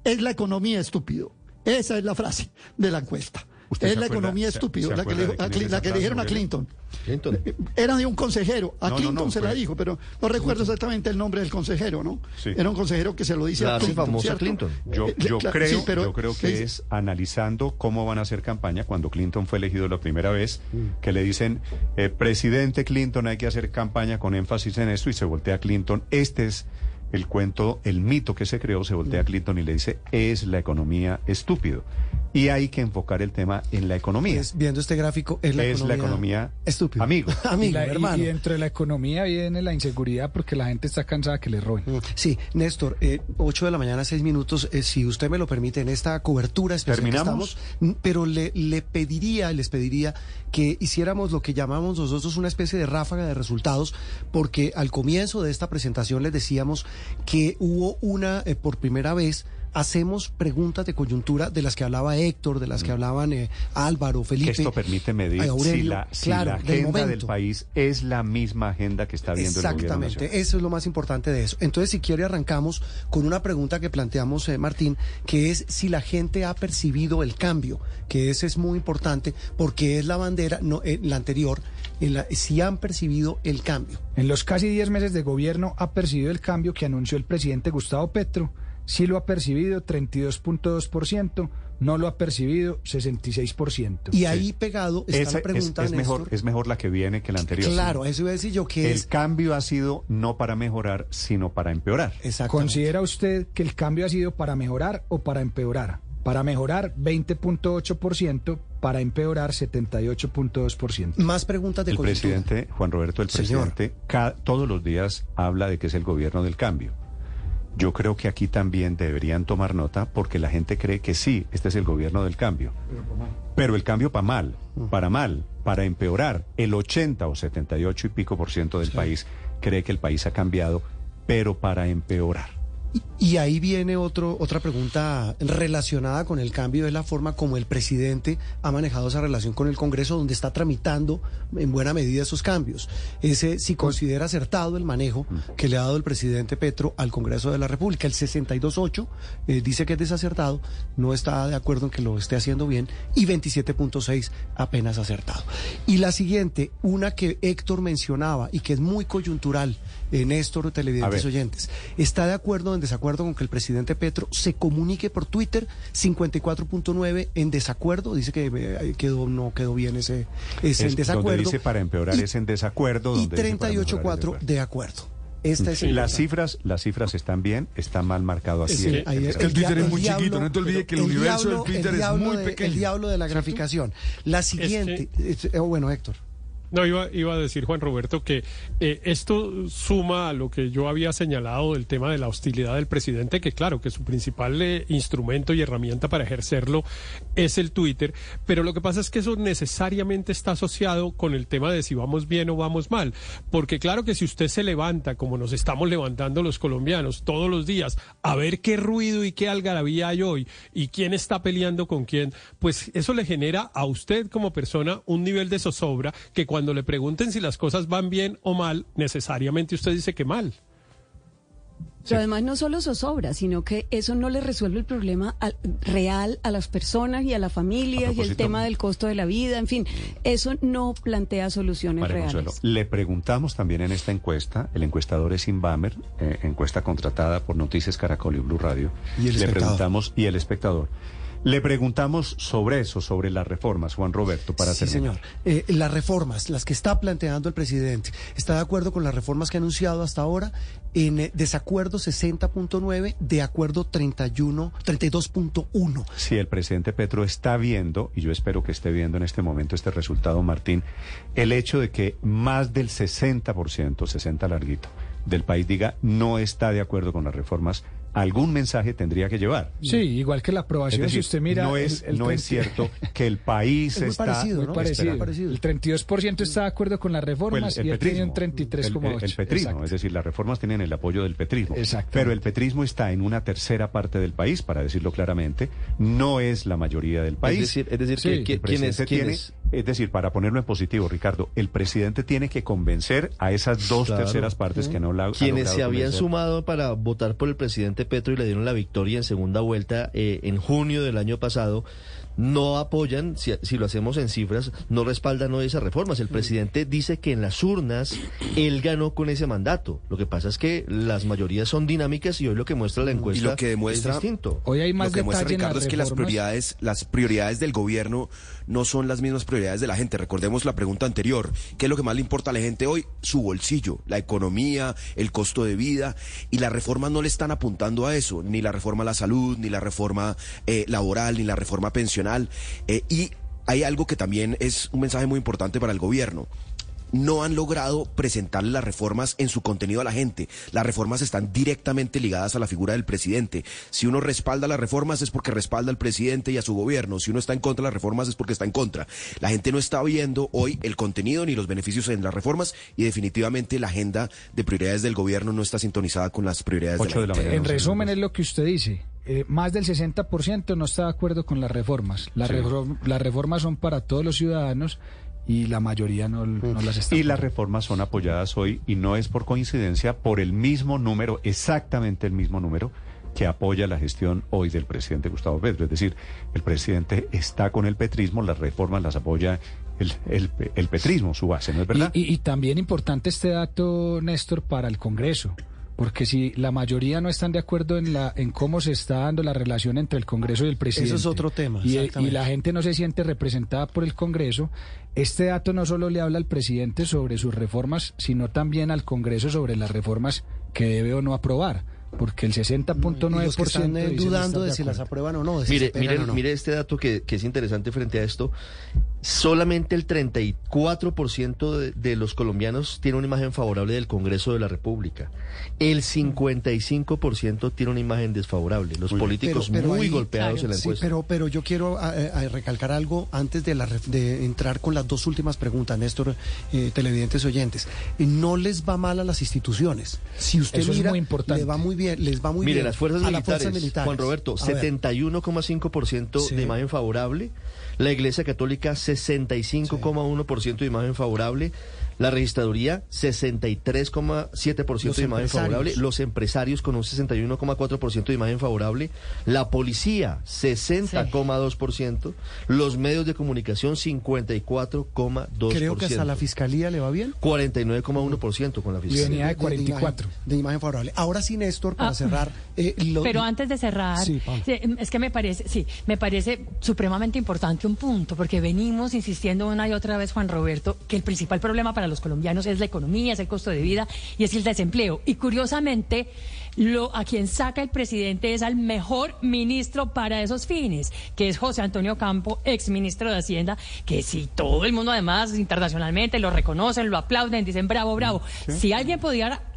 Speaker 11: Es la economía estúpido. Esa es la frase de la encuesta.
Speaker 1: ¿Usted
Speaker 11: Es la
Speaker 1: acuerda-
Speaker 11: economía
Speaker 1: se
Speaker 11: la que, le, a la que dijeron a? Clinton.
Speaker 8: Clinton.
Speaker 11: Era de un consejero. A
Speaker 1: No,
Speaker 11: Clinton
Speaker 1: no,
Speaker 11: se la dijo, pero no recuerdo exactamente el nombre del consejero, ¿no?
Speaker 1: Sí.
Speaker 11: Era un consejero que se lo dice
Speaker 8: La
Speaker 11: a Clinton.
Speaker 8: famosa
Speaker 11: ¿cierto?
Speaker 8: Clinton.
Speaker 1: Yo,
Speaker 11: Eh,
Speaker 1: yo
Speaker 11: claro,
Speaker 1: creo,
Speaker 11: sí, pero
Speaker 1: yo creo que es analizando cómo van a hacer campaña cuando Clinton fue elegido la primera vez, que le dicen, eh, presidente Clinton, hay que hacer campaña con énfasis en esto y se voltea a Clinton. Este es el cuento, el mito que se creó, se voltea a. Clinton y le dice, es la economía estúpido. Y hay que enfocar el tema en la economía.
Speaker 3: es- viendo este gráfico, es la
Speaker 1: Es la
Speaker 3: economía,
Speaker 1: economía
Speaker 3: estúpida.
Speaker 1: amigo.
Speaker 2: Y,
Speaker 3: amigo,
Speaker 2: la- y-
Speaker 3: hermano.
Speaker 2: y dentro de la economía viene la inseguridad porque la gente está cansada que le roben.
Speaker 3: Sí, Néstor, eh, 8 de la mañana, 6 minutos, eh, si usted me lo permite, en esta cobertura especial que
Speaker 1: ¿Terminamos?
Speaker 3: estamos, mm, pero le, le pediría, les pediría que hiciéramos lo que llamamos nosotros una especie de ráfaga de resultados, porque al comienzo de esta presentación les decíamos que hubo una, eh, por primera vez, hacemos preguntas de coyuntura de las que hablaba Héctor, de las que hablaban eh, Álvaro, Felipe.
Speaker 1: Mm. Que esto permite medir
Speaker 3: eh, Aurelio,
Speaker 1: si la, si
Speaker 3: claro,
Speaker 1: la
Speaker 3: del
Speaker 1: agenda del país es la misma agenda que está viendo el gobierno
Speaker 3: Exactamente, eso es lo más importante de eso. Entonces, si quiere, arrancamos con una pregunta que planteamos, eh, Martín, que es si la gente ha percibido el cambio, que ese es muy importante porque es la bandera, no, eh, la anterior, en la- si han percibido el cambio.
Speaker 2: En los casi 10 meses de gobierno ha percibido el cambio que anunció el presidente Gustavo Petro. Sí lo ha percibido 32.2%, no lo ha percibido 66%.
Speaker 3: Y ahí pegado está
Speaker 1: Esa
Speaker 3: la
Speaker 1: es,
Speaker 3: pregunta,
Speaker 1: es mejor,
Speaker 3: Néstor.
Speaker 1: es mejor la que viene que la anterior.
Speaker 3: Claro, eso iba a decir yo que
Speaker 1: El
Speaker 3: es...
Speaker 1: cambio ha sido no para mejorar, sino para empeorar.
Speaker 2: ¿Considera usted que el cambio ha sido para mejorar o para empeorar? Para mejorar 20.8%, para empeorar 78.2%.
Speaker 3: Más preguntas de
Speaker 1: El
Speaker 3: coyuntura.
Speaker 1: presidente, Juan Roberto, el
Speaker 3: Señor.
Speaker 1: presidente, ca- todos los días habla de que es el gobierno del cambio. Yo creo que aquí también deberían tomar nota porque la gente cree que sí, este es el gobierno del cambio. Pero el cambio para mal, para mal, para empeorar. El 80 o 78 y pico por ciento del país cree que el país ha cambiado, pero para empeorar.
Speaker 3: Y ahí viene otro, otra pregunta relacionada con el cambio, es la forma como el presidente ha manejado esa relación con el Congreso, donde está tramitando en buena medida esos cambios. Ese, si considera acertado el manejo que le ha dado el presidente Petro al Congreso de la República, el 62.8 eh, dice que es desacertado, no está de acuerdo en que lo esté haciendo bien, y 27.6 apenas acertado. Y la siguiente, una que Héctor mencionaba y que es muy coyuntural, Néstor, televidentes oyentes, está de acuerdo o en desacuerdo con que el presidente Petro se comunique por Twitter 54.9 en desacuerdo, dice que eh, quedó, no quedó bien ese, ese en
Speaker 1: Es
Speaker 3: desacuerdo.
Speaker 1: Donde dice para empeorar
Speaker 3: Y-
Speaker 1: es en desacuerdo.
Speaker 3: y
Speaker 1: donde dice para mejorar es de
Speaker 3: 38.4 de acuerdo. Esta es
Speaker 1: las cifras, las cifras están bien, está mal marcado aquí.
Speaker 3: Sí,
Speaker 1: el-
Speaker 3: ahí
Speaker 1: el-
Speaker 3: dia-
Speaker 13: es muy
Speaker 3: diablo-
Speaker 13: chiquito, no te olvides que el
Speaker 3: el
Speaker 13: universo
Speaker 3: diablo-
Speaker 13: del Twitter
Speaker 3: el
Speaker 13: es muy
Speaker 3: de-
Speaker 13: pequeño.
Speaker 3: El diablo de la graficación. La siguiente, es- eh, bueno, Héctor.
Speaker 7: No, iba, iba a decir Juan Roberto que eh, esto suma a lo que yo había señalado del tema de la hostilidad del presidente, que claro, que su principal eh, instrumento y herramienta para ejercerlo es el Twitter, pero lo que pasa es que eso necesariamente está asociado con el tema de si vamos bien o vamos mal, porque claro que si usted se levanta, como nos estamos levantando los colombianos todos los días, a ver qué ruido y qué algarabía hay hoy y quién está peleando con quién, pues eso le genera a usted como persona un nivel de zozobra que cuando le pregunten si las cosas van bien o mal, necesariamente usted dice que mal.
Speaker 10: Pero además no solo zozobra, sino que eso no le resuelve el problema al- real a las personas y a las familias y el tema del costo de la vida, en fin, eso no plantea soluciones
Speaker 1: María
Speaker 10: reales.
Speaker 1: Consuelo, le preguntamos también en esta encuesta, el encuestador es Inbamer, eh, encuesta contratada por Noticias Caracol y Blue Radio.
Speaker 3: Y el
Speaker 1: le
Speaker 3: espectador.
Speaker 1: preguntamos y el espectador. Le preguntamos sobre eso, sobre las reformas, Juan Roberto, para
Speaker 3: sí,
Speaker 1: terminar.
Speaker 3: señor. Eh, las reformas, las que está planteando el presidente, ¿está de acuerdo con las reformas que ha anunciado hasta ahora? En eh, desacuerdo 60.9, de acuerdo 31, 32.1.
Speaker 1: Si el presidente Petro está viendo, y yo espero que esté viendo en este momento este resultado, Martín, el hecho de que más del 60%, 60 larguito, del país diga no está de acuerdo con las reformas, algún mensaje tendría que llevar.
Speaker 2: Sí, igual que la
Speaker 1: Es
Speaker 2: aprobación,
Speaker 1: decir,
Speaker 2: si usted mira...
Speaker 1: no
Speaker 2: el-
Speaker 1: es,
Speaker 2: el
Speaker 1: no es
Speaker 2: 30
Speaker 1: cierto que el país
Speaker 3: Es muy
Speaker 1: está
Speaker 3: parecido,
Speaker 2: Muy
Speaker 3: ¿no?
Speaker 2: parecido.
Speaker 3: Parecido.
Speaker 2: El 32% está de acuerdo con las
Speaker 1: Pues
Speaker 2: reformas y él tiene un 33,8%.
Speaker 1: El, el petrismo,
Speaker 2: Exacto.
Speaker 1: es decir, las reformas tienen el apoyo del petrismo.
Speaker 2: Exactamente.
Speaker 1: Pero el petrismo está en una tercera parte del país, para decirlo claramente, no es la mayoría del país.
Speaker 8: Es decir, es decir
Speaker 2: Sí,
Speaker 8: que,
Speaker 1: El
Speaker 8: que- quienes,
Speaker 1: presidente tiene-
Speaker 8: quienes-
Speaker 1: es decir, para ponerlo en positivo, Ricardo, el presidente tiene que convencer a esas dos
Speaker 8: Claro.
Speaker 1: terceras partes que no la
Speaker 8: quienes se habían
Speaker 1: convencer.
Speaker 8: sumado para votar por el presidente Petro y le dieron la victoria en segunda vuelta eh, en junio del año pasado, no apoyan, si, si lo hacemos en cifras, no respaldan hoy esas reformas. El presidente dice que en las urnas él ganó con ese mandato. Lo que pasa es que las mayorías son dinámicas y hoy lo que muestra la
Speaker 9: Y
Speaker 8: encuesta
Speaker 9: lo que demuestra,
Speaker 8: es distinto.
Speaker 2: Hoy hay más
Speaker 9: lo que
Speaker 2: en
Speaker 9: Ricardo
Speaker 2: las
Speaker 9: es que las prioridades, las prioridades del gobierno no son las mismas prioridades de la gente. Recordemos la pregunta anterior. ¿Qué es lo que más le importa a la gente hoy? Su bolsillo, la economía, el costo de vida. Y las reformas no le están apuntando a eso. Ni la reforma a la salud, ni la reforma eh, laboral, ni la reforma pensional. Eh, y hay algo que también es un mensaje muy importante para el gobierno no han logrado presentarle las reformas en su contenido a la gente. Las reformas están directamente ligadas a la figura del presidente. Si uno respalda las reformas es porque respalda al presidente y a su gobierno. Si uno está en contra de las reformas es porque está en contra. La gente no está viendo hoy el contenido ni los beneficios en las reformas y definitivamente la agenda de prioridades del gobierno no está sintonizada con las prioridades
Speaker 1: de
Speaker 9: de la
Speaker 1: mañana.
Speaker 2: En resumen es lo que usted dice. Eh, más del 60% no está de acuerdo con las reformas. Las,
Speaker 1: Sí.
Speaker 2: reform- las reformas son para todos los ciudadanos y la mayoría no, no las está.
Speaker 1: Y las reformas son apoyadas hoy, y no es por coincidencia, por el mismo número, exactamente el mismo número, que apoya la gestión hoy del presidente Gustavo Petro. Es decir, el presidente está con el petrismo, las reformas las apoya el, el- el petrismo, su base, ¿no es verdad?
Speaker 2: Y, y- y también importante este dato, Néstor, para el Congreso. Porque si la mayoría no están de acuerdo en la en cómo se está dando la relación entre el Congreso y el presidente.
Speaker 3: Eso es otro tema,
Speaker 2: Y, y la gente no se siente representada por el Congreso. Este dato no solo le habla al presidente sobre sus reformas, sino también al Congreso sobre las reformas que debe o no aprobar. Porque el 60.9%
Speaker 3: Y los que están eh, dudando de si las aprueban o no. de si
Speaker 8: Mire, mire,
Speaker 3: o no.
Speaker 8: mire este dato que, que es interesante frente a esto. Solamente el 34% de, de los colombianos tiene una imagen favorable del Congreso de la República. El 55% tiene una imagen desfavorable. Los políticos
Speaker 3: Pero- pero
Speaker 8: muy
Speaker 3: ahí-
Speaker 8: golpeados en la
Speaker 3: Sí,
Speaker 8: encuesta.
Speaker 3: pero, pero yo quiero a- a recalcar algo antes de, la, ref- de entrar con las dos últimas preguntas, Néstor, eh, televidentes oyentes. Eh, No les va mal a las instituciones. Si usted
Speaker 2: Eso es muy importante.
Speaker 3: le va muy muy bien, les va muy
Speaker 8: Mire,
Speaker 3: bien.
Speaker 8: las fuerzas
Speaker 3: las
Speaker 8: militares,
Speaker 3: fuerzas militares.
Speaker 8: Juan Roberto,
Speaker 3: A ver.
Speaker 8: 71,5%
Speaker 3: Sí.
Speaker 8: de imagen favorable. La Iglesia Católica, 65,1% de imagen favorable. La registraduría, 63,7%
Speaker 3: Los
Speaker 8: de imagen favorable. Los empresarios con un 61,4% de imagen favorable. La policía, 60,2%. Los medios de comunicación, 54,2%.
Speaker 3: Creo que hasta la fiscalía le va bien.
Speaker 8: 49,1% con la fiscalía.
Speaker 2: venía de
Speaker 3: imagen-
Speaker 2: 44.
Speaker 3: De imagen, favorable. Ahora sí, Néstor, para
Speaker 16: Ah.
Speaker 3: cerrar. eh, lo-
Speaker 16: Pero antes de cerrar,
Speaker 3: Sí,
Speaker 16: sí, es que me parece, sí, me parece supremamente importante un punto, porque venimos insistiendo una y otra vez, Juan Roberto, que el principal problema para los colombianos es la economía, es el costo de vida y es el desempleo. Y curiosamente, lo a quien saca el presidente es al mejor ministro para esos fines, que es José Antonio Campo, ex ministro de Hacienda, que si todo el mundo además internacionalmente lo reconocen, lo aplauden, dicen bravo, bravo. Si alguien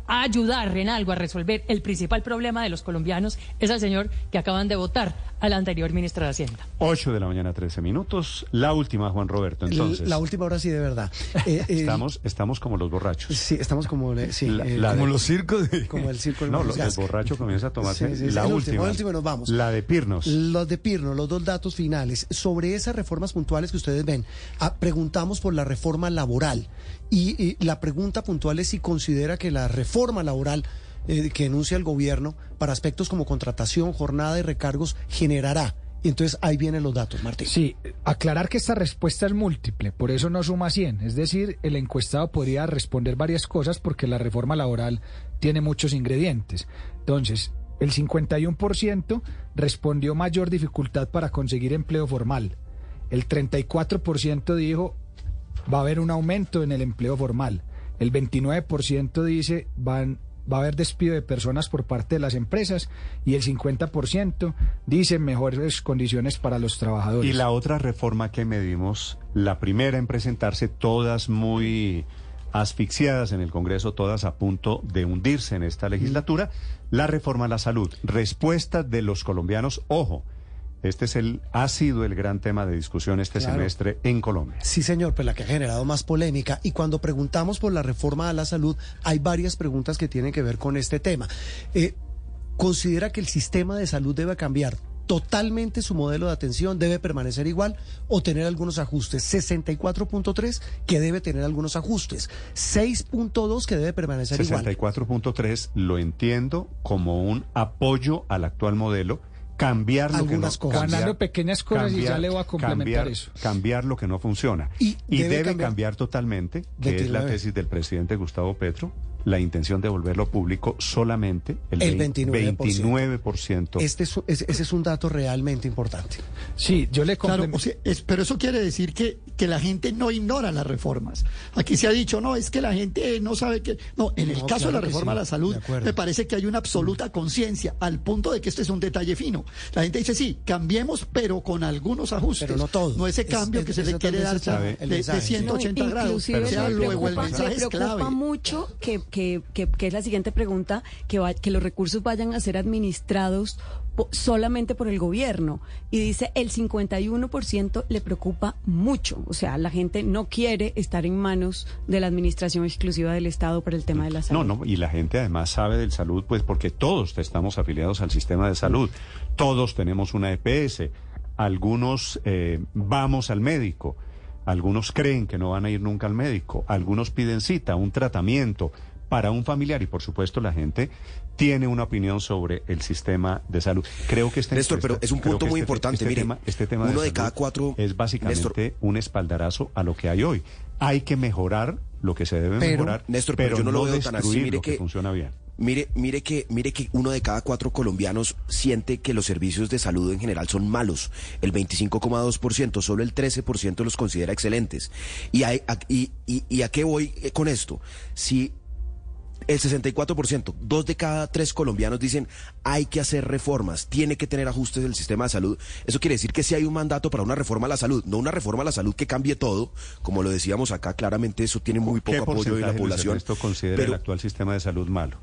Speaker 16: pudiera ayudar en algo a resolver el principal problema de los colombianos es al señor que acaban de votar al anterior ministro de Hacienda.
Speaker 1: 8 de la mañana, 13 minutos. La última, Juan Roberto. Entonces,
Speaker 3: la última hora sí, de verdad. Eh, eh,
Speaker 1: estamos, estamos como los borrachos.
Speaker 3: Sí, estamos como, le- sí,
Speaker 1: La-
Speaker 3: eh,
Speaker 1: la
Speaker 3: como
Speaker 1: de-
Speaker 3: los
Speaker 13: circos de...
Speaker 3: Como el circo del
Speaker 1: No, lo- el borracho comienza a tomarse
Speaker 3: Sí, sí, sí,
Speaker 1: la última.
Speaker 3: el último y nos vamos.
Speaker 1: La de Pirnos.
Speaker 3: Los de Pirno, los dos datos finales. Sobre esas reformas puntuales que ustedes ven, ah, preguntamos por la reforma laboral. Y, y la pregunta puntual es si considera que la reforma laboral eh, que enuncia el gobierno para aspectos como contratación, jornada y recargos generará. Y entonces ahí vienen los datos, Martín.
Speaker 2: Sí, aclarar que esta respuesta es múltiple, por eso no suma 100. Es decir, el encuestado podría responder varias cosas porque la reforma laboral tiene muchos ingredientes. Entonces, el 51% respondió mayor dificultad para conseguir empleo formal. El 34% dijo va a haber un aumento en el empleo formal. El 29% dice van va a haber despido de personas por parte de las empresas y el 50% dice mejores condiciones para los trabajadores.
Speaker 1: Y la otra reforma que medimos, la primera en presentarse, todas muy asfixiadas en el Congreso, todas a punto de hundirse en esta legislatura, la reforma a la salud. Respuestas de los colombianos, ojo, este es el, ha sido el gran tema de discusión este
Speaker 3: Claro.
Speaker 1: semestre en Colombia.
Speaker 3: Sí, señor, pues la que ha generado más polémica. Y cuando preguntamos por la reforma a la salud, hay varias preguntas que tienen que ver con este tema. Eh, ¿Considera que el sistema de salud debe cambiar? totalmente su modelo de atención debe permanecer igual o tener algunos ajustes. 64.3 que debe tener algunos ajustes. 6.2 que debe permanecer igual.
Speaker 1: 64.3 lo entiendo como un apoyo al actual modelo, cambiar lo
Speaker 3: Algunas
Speaker 1: que no,
Speaker 3: cosas.
Speaker 2: Ganando pequeñas cosas y ya le voy a complementar
Speaker 1: cambiar,
Speaker 2: eso.
Speaker 1: cambiar lo que no funciona.
Speaker 3: Y
Speaker 1: Y,
Speaker 3: debe
Speaker 1: debe,
Speaker 3: cambiar-
Speaker 1: cambiar, totalmente, que es la
Speaker 3: 29.
Speaker 1: tesis del presidente Gustavo Petro, la intención de volverlo público solamente el,
Speaker 3: El
Speaker 1: 29%.
Speaker 3: 29%. Este es, ese ese es un dato realmente importante.
Speaker 2: Sí, yo le
Speaker 11: Claro,
Speaker 2: complemento.
Speaker 11: o sea, es- pero eso quiere decir que, que la gente no ignora las reformas. Aquí se ha dicho, no, es que la gente no sabe que... No, en el
Speaker 3: No,
Speaker 11: caso de la reforma
Speaker 3: sí,
Speaker 11: a la salud, me parece que hay una absoluta conciencia, al punto de que este es un detalle fino. La gente dice, sí, cambiemos, pero con algunos ajustes.
Speaker 3: Pero no todo.
Speaker 11: No ese
Speaker 3: Es-
Speaker 11: cambio
Speaker 3: es-
Speaker 11: que se le quiere dar de,
Speaker 3: el
Speaker 11: de
Speaker 3: mensaje, sí.
Speaker 11: 180
Speaker 10: No,
Speaker 11: grados.
Speaker 10: inclusive
Speaker 11: O sea, luego el
Speaker 10: preocupa,
Speaker 11: mensaje
Speaker 10: le
Speaker 11: es
Speaker 10: preocupa
Speaker 11: clave.
Speaker 10: mucho que, que, que, que es la siguiente pregunta, que, va- que los recursos vayan a ser administrados solamente por el gobierno. Y dice, el 51% le preocupa mucho. O sea, la gente no quiere estar en manos de la administración exclusiva del Estado por el tema de la salud.
Speaker 1: No, no, y la gente además sabe del salud, pues porque todos estamos afiliados al sistema de salud, todos tenemos una EPS, algunos eh, vamos al médico, algunos creen que no van a ir nunca al médico, algunos piden cita, un tratamiento para un familiar y por supuesto la gente tiene una opinión sobre el sistema de salud. Creo que este
Speaker 9: Néstor, pero es un punto muy importante, mire,
Speaker 1: tema, este tema
Speaker 9: uno de cada cuatro-
Speaker 1: es básicamente
Speaker 9: Néstor.
Speaker 1: un espaldarazo a lo que hay hoy. Hay que mejorar lo que se debe
Speaker 9: Pero,
Speaker 1: mejorar,
Speaker 9: Néstor, pero yo no lo veo tan así, mire
Speaker 1: lo que
Speaker 9: que-
Speaker 1: funciona bien.
Speaker 9: Mire, mire que, mire que uno de cada cuatro colombianos siente que los servicios de salud en general son malos. El 25,2%, solo el 13% los considera excelentes. ¿Y, hay- a, y, y- y a qué voy con esto? Si el 64%, dos de cada tres colombianos dicen hay que hacer reformas, tiene que tener ajustes del sistema de salud. Eso quiere decir que si hay un mandato para una reforma a la salud, no una reforma a la salud que cambie todo, como lo decíamos acá, claramente eso tiene muy
Speaker 1: ¿Qué
Speaker 9: poco apoyo de la población.
Speaker 1: Ernesto, considera
Speaker 9: pero-
Speaker 1: el actual sistema de salud malo?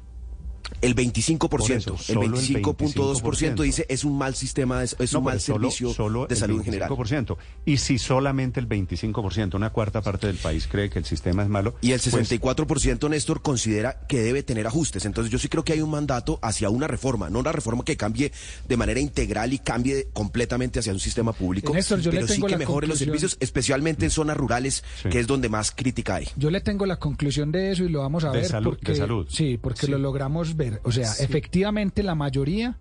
Speaker 9: El 25%,
Speaker 1: Por eso,
Speaker 9: el
Speaker 1: solo el
Speaker 9: 25.2% dice es un mal sistema, es, es
Speaker 1: No,
Speaker 9: un mal
Speaker 1: solo-
Speaker 9: servicio
Speaker 1: solo
Speaker 9: de salud en general.
Speaker 1: 25%. Y si solamente el 25%, una cuarta parte del país cree que el sistema es malo.
Speaker 9: Y el
Speaker 1: pues,
Speaker 9: 64%, Néstor, considera que debe tener ajustes. Entonces yo sí creo que hay un mandato hacia una reforma, no una reforma que cambie de manera integral y cambie completamente hacia un sistema público,
Speaker 2: Néstor, yo le
Speaker 9: pero sí que mejore los servicios, especialmente en zonas rurales, que es donde más crítica hay.
Speaker 2: Yo le tengo la conclusión de eso y lo vamos a
Speaker 9: De
Speaker 2: ver.
Speaker 9: salud-
Speaker 2: porque,
Speaker 9: de salud.
Speaker 2: Sí, porque
Speaker 9: Sí.
Speaker 2: lo logramos ver. O sea,
Speaker 9: Sí.
Speaker 2: efectivamente la mayoría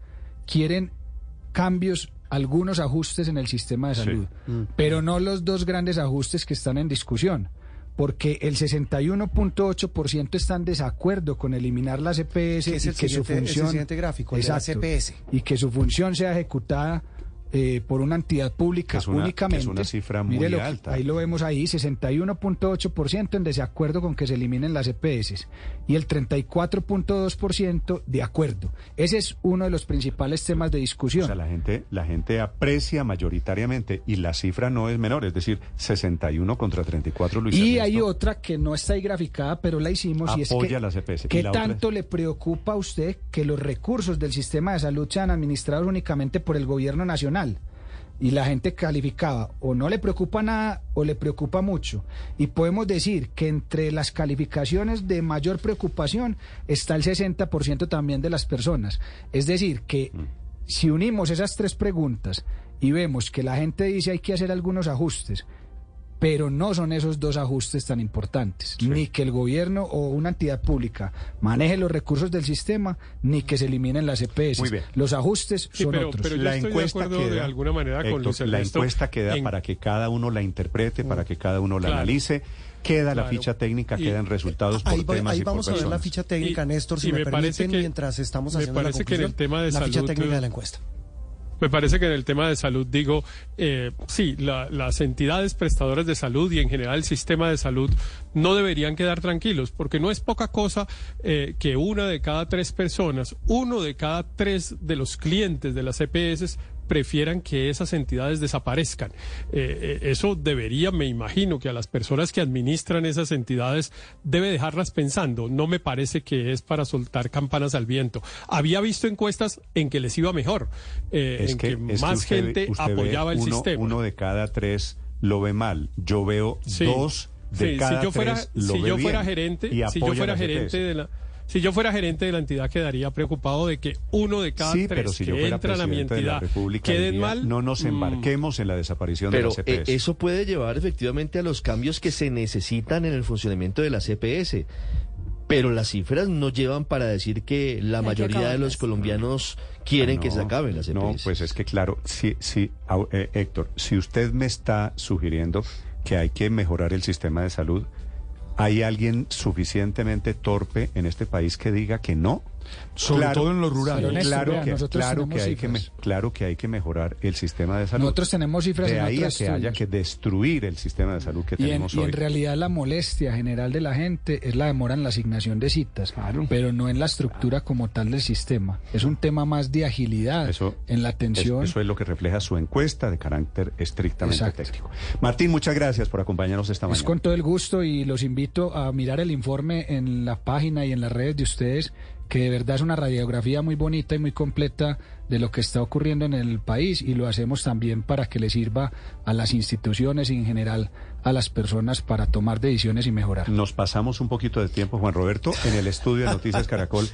Speaker 2: quieren cambios, algunos ajustes en el sistema de
Speaker 1: Sí.
Speaker 2: salud, pero no los dos grandes ajustes que están en discusión. Porque el 61.8% está en desacuerdo con eliminar la CPS
Speaker 3: Que es
Speaker 2: y
Speaker 3: el
Speaker 2: que su función
Speaker 3: gráfico, de la
Speaker 2: Exacto.
Speaker 3: CPS.
Speaker 2: y que su función sea ejecutada eh, por una entidad pública
Speaker 1: Que es una-
Speaker 2: únicamente.
Speaker 1: es una cifra muy
Speaker 2: Mire lo que-
Speaker 1: alta.
Speaker 2: Ahí lo vemos ahí, 61.8% en desacuerdo con que se eliminen las EPS y el 34.2% de acuerdo. Ese es uno de los principales temas de discusión.
Speaker 1: O sea, la gente, la gente aprecia mayoritariamente y la cifra no es menor, es decir, 61 contra 34, Luis
Speaker 2: y
Speaker 1: Ernesto.
Speaker 2: hay otra que no está ahí graficada, pero la hicimos y es que
Speaker 1: las EPS. ¿Y
Speaker 2: ¿qué
Speaker 1: la
Speaker 2: tanto le preocupa a usted que los recursos del sistema de salud sean administrados únicamente por el gobierno nacional? Y la gente calificaba o no le preocupa nada o le preocupa mucho. Y podemos decir que entre las calificaciones de mayor preocupación está el 60% también de las personas. Es decir, que
Speaker 1: Mm.
Speaker 2: si unimos esas tres preguntas y vemos que la gente dice hay que hacer algunos ajustes, pero no son esos dos ajustes tan importantes, ni que el gobierno o una entidad pública maneje los recursos del sistema, ni que se eliminen las EPS.
Speaker 1: Muy bien.
Speaker 2: Los ajustes
Speaker 7: Sí,
Speaker 2: son
Speaker 7: pero-
Speaker 2: otros.
Speaker 7: pero yo estoy de acuerdo de alguna manera con
Speaker 1: Héctor,
Speaker 7: Luis
Speaker 1: La encuesta queda
Speaker 7: en-
Speaker 1: para que cada uno la interprete, para que cada uno la
Speaker 7: Claro.
Speaker 1: analice. Queda la ficha técnica,
Speaker 7: Y-
Speaker 1: quedan resultados por
Speaker 3: Ahí,
Speaker 1: temas
Speaker 3: ahí
Speaker 1: y por
Speaker 3: vamos a ver la ficha técnica,
Speaker 7: Y-
Speaker 3: Néstor, si me,
Speaker 7: me parece
Speaker 3: permiten,
Speaker 7: que-
Speaker 3: mientras estamos
Speaker 7: me
Speaker 3: haciendo la
Speaker 7: parece que en el
Speaker 3: conclusión,
Speaker 7: tema de
Speaker 3: la ficha técnica
Speaker 7: eh,
Speaker 3: de la encuesta.
Speaker 7: Me parece que en el tema de salud, digo, eh, sí, la- las entidades prestadoras de salud y en general el sistema de salud no deberían quedar tranquilos, porque no es poca cosa eh, que una de cada tres personas, uno de cada tres de los clientes de las EPS prefieran que esas entidades desaparezcan. Eh, eh, eso debería, me imagino, que a las personas que administran esas entidades debe dejarlas pensando. No me parece que es para soltar campanas al viento. Había visto encuestas en que les iba mejor, eh,
Speaker 1: Es
Speaker 7: en
Speaker 1: que,
Speaker 7: que,
Speaker 1: es que
Speaker 7: más
Speaker 1: usted
Speaker 7: gente
Speaker 1: usted
Speaker 7: apoyaba el
Speaker 1: uno,
Speaker 7: sistema.
Speaker 1: Uno de cada tres lo ve mal. Yo veo
Speaker 7: Sí.
Speaker 1: dos de
Speaker 7: Sí,
Speaker 1: cada
Speaker 7: si yo fuera,
Speaker 1: tres lo
Speaker 7: si
Speaker 1: ve
Speaker 7: yo fuera
Speaker 1: bien
Speaker 7: gerente,
Speaker 1: y
Speaker 7: si yo fuera gerente de la si yo fuera gerente de la entidad quedaría preocupado de que uno de cada
Speaker 1: Sí,
Speaker 7: tres
Speaker 1: pero si
Speaker 7: que
Speaker 1: yo fuera
Speaker 7: entran a mi
Speaker 1: la
Speaker 7: entidad
Speaker 1: República
Speaker 7: queden mal,
Speaker 1: no nos
Speaker 7: mm,
Speaker 1: embarquemos en la desaparición
Speaker 8: Pero
Speaker 1: de las
Speaker 8: eh,
Speaker 1: EPS.
Speaker 8: eso puede llevar efectivamente a los cambios que se necesitan en el funcionamiento de la CPS. Pero las cifras no llevan para decir que la
Speaker 10: Hay que
Speaker 8: mayoría de los colombianos quieren que se acaben las EPS.
Speaker 1: No, pues es que claro, sí, sí, eh, Héctor, si usted me está sugiriendo que hay que mejorar el sistema de salud, ¿hay alguien suficientemente torpe en este país que diga que no?
Speaker 13: Sobre todo en lo rural.
Speaker 2: Néstor,
Speaker 1: claro,
Speaker 2: vea,
Speaker 1: que,
Speaker 2: nosotros
Speaker 1: claro, que
Speaker 2: tenemos
Speaker 1: hay que me- claro que hay que mejorar el sistema de salud.
Speaker 2: Nosotros tenemos cifras
Speaker 1: de
Speaker 2: en
Speaker 1: ahí a que haya
Speaker 2: estudios.
Speaker 1: que destruir el sistema de salud que
Speaker 2: Y en,
Speaker 1: tenemos
Speaker 2: y en
Speaker 1: hoy.
Speaker 2: realidad la molestia general de la gente es la demora en la asignación de citas, pero no en la estructura como tal del sistema. Es un tema más de agilidad
Speaker 1: Eso,
Speaker 2: en la
Speaker 1: es-
Speaker 2: atención.
Speaker 1: eso es lo que refleja su encuesta de carácter estrictamente
Speaker 2: Exacto.
Speaker 1: técnico. Martín, muchas gracias por acompañarnos esta
Speaker 2: Es
Speaker 1: mañana.
Speaker 2: con todo el gusto y los invito a mirar el informe en la página y en las redes de ustedes, que de verdad es una radiografía muy bonita y muy completa de lo que está ocurriendo en el país y lo hacemos también para que le sirva a las instituciones y en general a las personas para tomar decisiones y mejorar.
Speaker 1: Nos pasamos un poquito de tiempo, Juan Roberto, en el estudio de Noticias Caracol.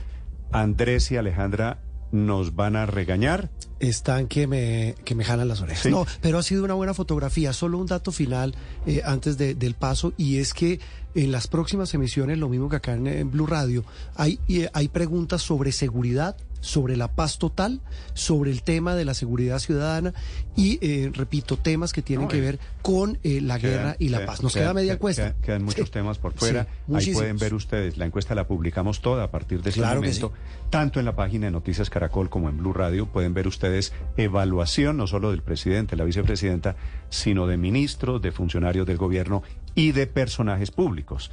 Speaker 1: Andrés y Alejandra nos van a regañar.
Speaker 3: Están que me, que me jalan las orejas.
Speaker 1: Sí.
Speaker 3: No, pero ha sido una buena fotografía. Solo un dato final eh, antes de- del paso y es que en las próximas emisiones, lo mismo que acá en, en Blue Radio, hay, eh, hay preguntas sobre seguridad, sobre la paz total, sobre el tema de la seguridad ciudadana y, eh, repito, temas que tienen
Speaker 1: No,
Speaker 3: que ver con eh, la guerra y la
Speaker 1: quedan-
Speaker 3: paz. Nos queda media encuesta.
Speaker 1: Quedan, quedan muchos
Speaker 3: Sí.
Speaker 1: temas por fuera.
Speaker 3: Sí,
Speaker 1: Ahí pueden ver ustedes. La encuesta la publicamos toda a partir de este
Speaker 3: Claro
Speaker 1: momento. Tanto en la página de Noticias Caracol como en Blue Radio pueden ver ustedes evaluación no solo del presidente, la vicepresidenta, sino de ministros, de funcionarios del gobierno y de personajes públicos.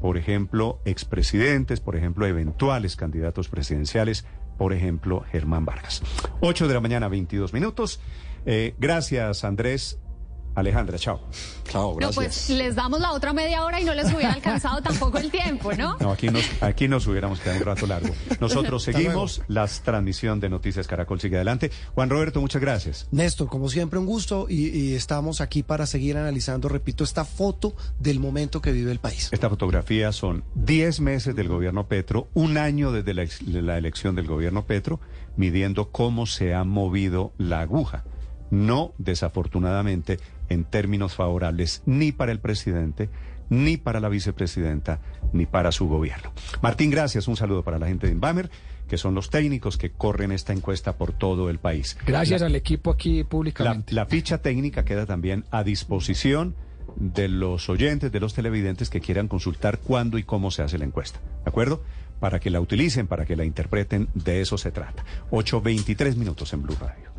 Speaker 1: Por ejemplo, expresidentes, por ejemplo, eventuales candidatos presidenciales, por ejemplo, Germán Vargas. 8 de la mañana, 22 minutos. Eh, gracias, Andrés. Alejandra, chao.
Speaker 5: Chao,
Speaker 6: No, pues les damos la otra media hora y no les hubiera alcanzado tampoco el tiempo, ¿no?
Speaker 1: No, aquí nos, aquí nos hubiéramos quedado un rato largo. Nosotros seguimos, la transmisión de Noticias Caracol sigue adelante. Juan Roberto, muchas gracias.
Speaker 3: Néstor, como siempre, un gusto y, y estamos aquí para seguir analizando, repito, esta foto del momento que vive el país.
Speaker 1: Esta fotografía son 10 meses del gobierno Petro, un año desde la elección del gobierno Petro, midiendo cómo se ha movido la aguja. No, desafortunadamente, en términos favorables ni para el presidente, ni para la vicepresidenta, ni para su gobierno. Martín, gracias. Un saludo para la gente de Inbamer, que son los técnicos que corren esta encuesta por todo el país.
Speaker 2: Gracias
Speaker 1: La-
Speaker 2: al equipo aquí
Speaker 1: la,
Speaker 2: públicamente.
Speaker 1: la ficha técnica queda también a disposición de los oyentes, de los televidentes que quieran consultar cuándo y cómo se hace la encuesta. ¿De acuerdo? Para que la utilicen, para que la interpreten, de eso se trata. 8.23 minutos en Blue Radio.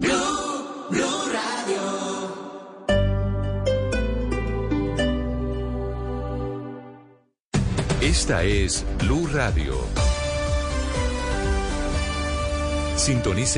Speaker 4: Esta es Blue Radio. Sintonice